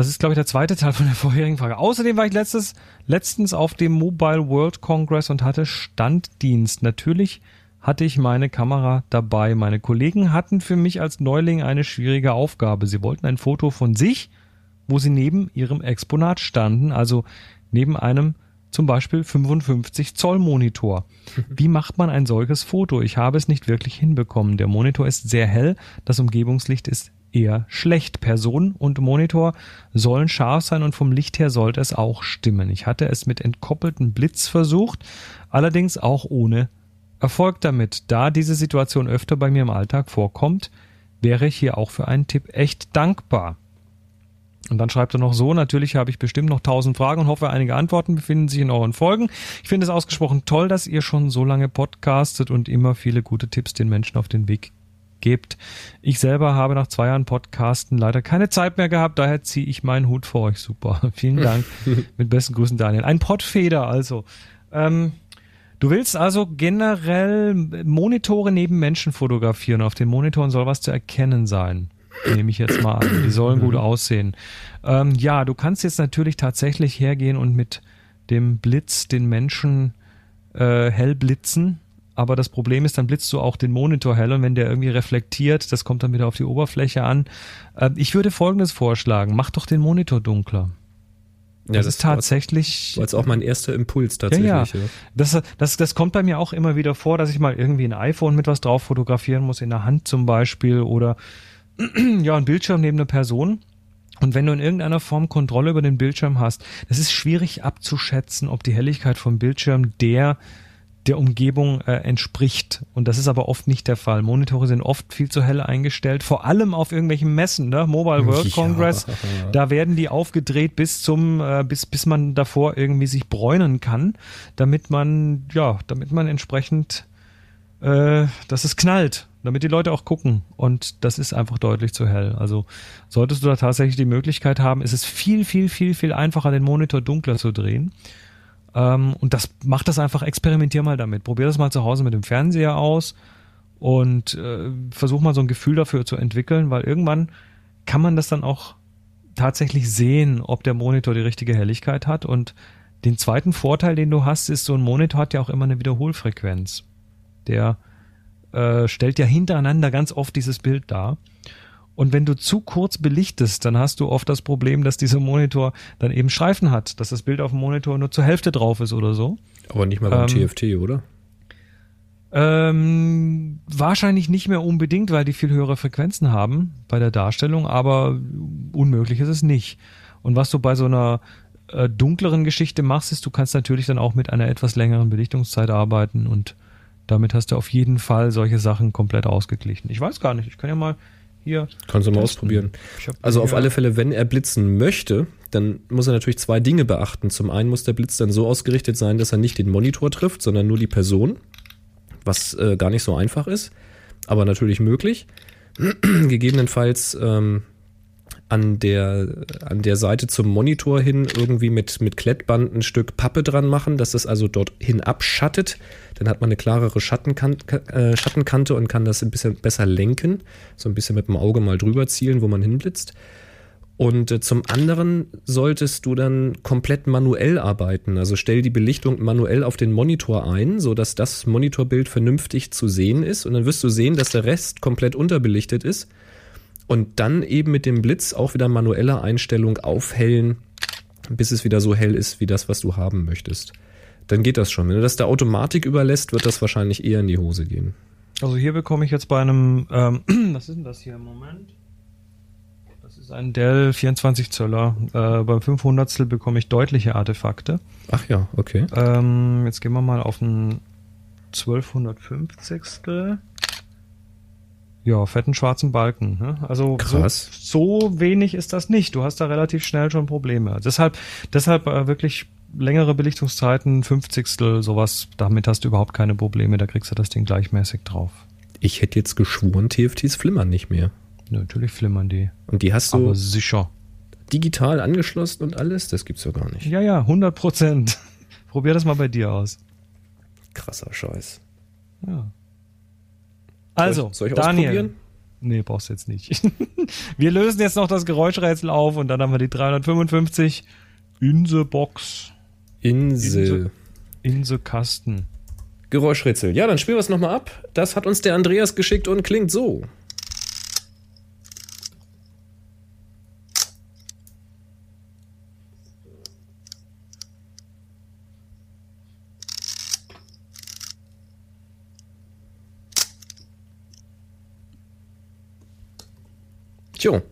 Das ist, glaube ich, der zweite Teil von der vorherigen Frage. Außerdem war ich letztes, letztens auf dem Mobile World Congress und hatte Standdienst. Natürlich hatte ich meine Kamera dabei. Meine Kollegen hatten für mich als Neuling eine schwierige Aufgabe. Sie wollten ein Foto von sich wo sie neben ihrem Exponat standen, also neben einem zum Beispiel 55 Zoll Monitor. [laughs] Wie macht man ein solches Foto? Ich habe es nicht wirklich hinbekommen. Der Monitor ist sehr hell, das Umgebungslicht ist eher schlecht. Person und Monitor sollen scharf sein und vom Licht her sollte es auch stimmen. Ich hatte es mit entkoppelten Blitz versucht, allerdings auch ohne Erfolg damit. Da diese Situation öfter bei mir im Alltag vorkommt, wäre ich hier auch für einen Tipp echt dankbar. Und dann schreibt er noch so, natürlich habe ich bestimmt noch tausend Fragen und hoffe, einige Antworten befinden sich in euren Folgen. Ich finde es ausgesprochen toll, dass ihr schon so lange podcastet und immer viele gute Tipps den Menschen auf den Weg gebt. Ich selber habe nach zwei Jahren Podcasten leider keine Zeit mehr gehabt, daher ziehe ich meinen Hut vor euch. Super. [laughs] Vielen Dank. [laughs] Mit besten Grüßen, Daniel. Ein Podfeder also. Ähm, du willst also generell Monitore neben Menschen fotografieren. Auf den Monitoren soll was zu erkennen sein nehme ich jetzt mal an. Die sollen gut mhm. aussehen. Ähm, ja, du kannst jetzt natürlich tatsächlich hergehen und mit dem Blitz den Menschen äh, hell blitzen. Aber das Problem ist, dann blitzt du auch den Monitor hell und wenn der irgendwie reflektiert, das kommt dann wieder auf die Oberfläche an. Äh, ich würde Folgendes vorschlagen. Mach doch den Monitor dunkler. Ja, das, das ist tatsächlich. War jetzt auch mein erster Impuls tatsächlich. Ja, ja. Das, das, das kommt bei mir auch immer wieder vor, dass ich mal irgendwie ein iPhone mit was drauf fotografieren muss, in der Hand zum Beispiel oder [clears throat] ja, ein Bildschirm neben einer Person. Und wenn du in irgendeiner Form Kontrolle über den Bildschirm hast, das ist schwierig abzuschätzen, ob die Helligkeit vom Bildschirm der der Umgebung äh, entspricht. Und das ist aber oft nicht der Fall. Monitore sind oft viel zu hell eingestellt, vor allem auf irgendwelchen Messen, ne? Mobile World ja. Congress. [laughs] Da werden die aufgedreht bis zum, äh, bis, bis man davor irgendwie sich bräunen kann, damit man, ja, damit man entsprechend, äh, dass es knallt damit die Leute auch gucken. Und das ist einfach deutlich zu hell. Also solltest du da tatsächlich die Möglichkeit haben, ist es viel, viel, viel, viel einfacher, den Monitor dunkler zu drehen. Ähm, und das macht das einfach, experimentier mal damit. Probier das mal zu Hause mit dem Fernseher aus und äh, versuch mal so ein Gefühl dafür zu entwickeln, weil irgendwann kann man das dann auch tatsächlich sehen, ob der Monitor die richtige Helligkeit hat. Und den zweiten Vorteil, den du hast, ist, so ein Monitor hat ja auch immer eine Wiederholfrequenz. Der äh, stellt ja hintereinander ganz oft dieses Bild dar. Und wenn du zu kurz belichtest, dann hast du oft das Problem, dass dieser Monitor dann eben Streifen hat, dass das Bild auf dem Monitor nur zur Hälfte drauf ist oder so. Aber nicht mal beim Ähm, TFT, oder? Ähm, wahrscheinlich nicht mehr unbedingt, weil die viel höhere Frequenzen haben bei der Darstellung, aber unmöglich ist es nicht. Und was du bei so einer äh, dunkleren Geschichte machst, ist, du kannst natürlich dann auch mit einer etwas längeren Belichtungszeit arbeiten und damit hast du auf jeden Fall solche Sachen komplett ausgeglichen. Ich weiß gar nicht, ich kann ja mal hier. Kannst du mal ausprobieren. Also auf alle Fälle, wenn er blitzen möchte, dann muss er natürlich zwei Dinge beachten. Zum einen muss der Blitz dann so ausgerichtet sein, dass er nicht den Monitor trifft, sondern nur die Person, was äh, gar nicht so einfach ist, aber natürlich möglich. [clears throat] Gegebenenfalls ähm, an der, an der Seite zum Monitor hin irgendwie mit, mit Klettband ein Stück Pappe dran machen, dass das also dort hin abschattet. Dann hat man eine klarere Schattenkan äh, Schattenkante und kann das ein bisschen besser lenken. So ein bisschen mit dem Auge mal drüber zielen, wo man hinblitzt. Und äh, zum anderen solltest du dann komplett manuell arbeiten. Also stell die Belichtung manuell auf den Monitor ein, sodass das Monitorbild vernünftig zu sehen ist. Und dann wirst du sehen, dass der Rest komplett unterbelichtet ist. Und dann eben mit dem Blitz auch wieder manuelle Einstellung aufhellen, bis es wieder so hell ist wie das, was du haben möchtest. Dann geht das schon. Wenn du das der Automatik überlässt, wird das wahrscheinlich eher in die Hose gehen. Also hier bekomme ich jetzt bei einem, ähm, [clears throat] was ist denn das hier im Moment? Das ist ein Dell 24 Zöller. Äh, beim 500 bekomme ich deutliche Artefakte. Ach ja, okay. Ähm, jetzt gehen wir mal auf ein 1250. Ja, fetten schwarzen Balken. Ne? Also Krass. So, so wenig ist das nicht. Du hast da relativ schnell schon Probleme. Deshalb, deshalb äh, wirklich längere Belichtungszeiten, 50. sowas, damit hast du überhaupt keine Probleme. Da kriegst du das Ding gleichmäßig drauf. Ich hätte jetzt geschworen, TFTs flimmern nicht mehr. Natürlich flimmern die. Und die hast du Aber sicher. digital angeschlossen und alles? Das gibt's doch gar nicht. Ja, ja, 100 Prozent. [laughs] Probier das mal bei dir aus. Krasser Scheiß. Ja. Also, soll ich, soll ich Daniel. Nee, brauchst du jetzt nicht. [laughs] wir lösen jetzt noch das Geräuschrätsel auf und dann haben wir die 355 in the Box, Insel. in the Kasten. Geräuschrätsel. Ja, dann spielen wir es nochmal ab. Das hat uns der Andreas geschickt und klingt so. Tjo,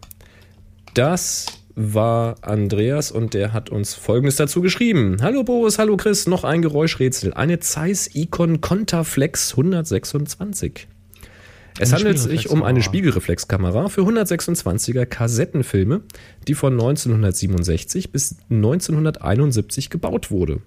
das war Andreas und der hat uns folgendes dazu geschrieben. Hallo Boris, hallo Chris, noch ein Geräuschrätsel. Eine Zeiss Icon Contaflex 126. Es Eine handelt sich um eine Spiegelreflexkamera. Spiegelreflexkamera für 126er Kassettenfilme, die von 1967 bis 1971 gebaut wurde.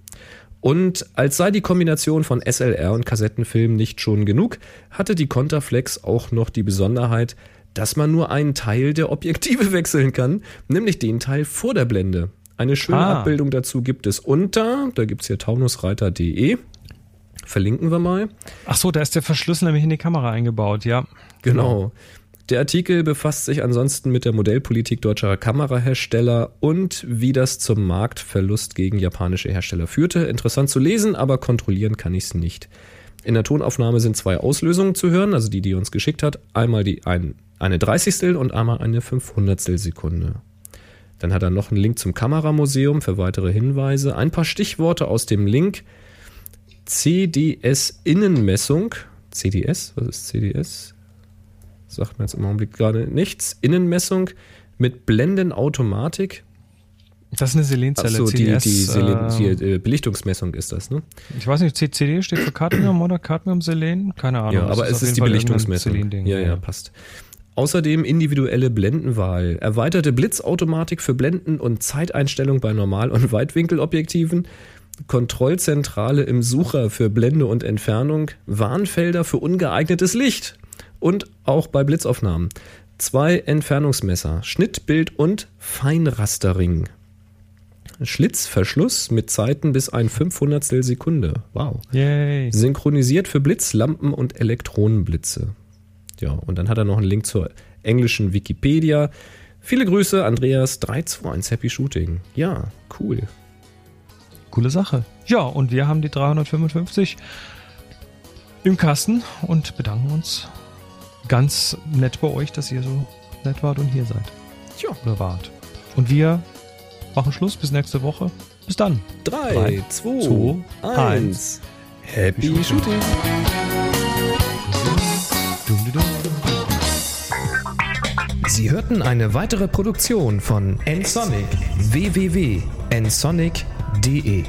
Und als sei die Kombination von SLR und Kassettenfilm nicht schon genug, hatte die Contaflex auch noch die Besonderheit, dass man nur einen Teil der Objektive [laughs] wechseln kann, nämlich den Teil vor der Blende. Eine schöne Ah. Abbildung dazu gibt es unter, da gibt's hier taunusreiter.de. Verlinken wir mal. Ach so, da ist der Verschluss nämlich in die Kamera eingebaut, ja. Genau. Der Artikel befasst sich ansonsten mit der Modellpolitik deutscher Kamerahersteller und wie das zum Marktverlust gegen japanische Hersteller führte. Interessant zu lesen, aber kontrollieren kann ich es nicht. In der Tonaufnahme sind zwei Auslösungen zu hören, also die, die er uns geschickt hat. Einmal die ein, eine 30. und einmal eine 500 Sekunde. Dann hat er noch einen Link zum Kameramuseum für weitere Hinweise. Ein paar Stichworte aus dem Link. CDS-Innenmessung. CDS? Was ist CDS? Sagt mir jetzt im Augenblick gerade nichts. Innenmessung mit Blendenautomatik. Das ist eine Selenzelle. Achso, die, die, Selen hier, äh, Belichtungsmessung ist das, ne? Ich weiß nicht, CCD steht für Cadmium oder Cadmium-Selen? Keine Ahnung. Ja, aber es ist die Fall Belichtungsmessung. Selending, Ja, ja, passt. Außerdem individuelle Blendenwahl, erweiterte Blitzautomatik für Blenden und Zeiteinstellung bei Normal- und Weitwinkelobjektiven, Kontrollzentrale im Sucher für Blende und Entfernung, Warnfelder für ungeeignetes Licht und auch bei Blitzaufnahmen. Zwei Entfernungsmesser, Schnittbild und Feinrastering. Schlitzverschluss mit Zeiten bis ein 500 Sekunde. Wow. Yay. Synchronisiert für Blitzlampen und Elektronenblitze. Ja, und dann hat er noch einen Link zur englischen Wikipedia. Viele Grüße, Andreas 321 Happy Shooting. Ja, cool. Coole Sache. Ja, und wir haben die 355 im Kasten und bedanken uns ganz nett bei euch, dass ihr so nett wart und hier seid. Tja. Oder wart. Und wir machen Schluss. Bis nächste Woche. Bis dann. 3, 2, zwei, 1. Happy Shooting. Dum. Sie hörten eine weitere Produktion von nsonic www.nsonic.de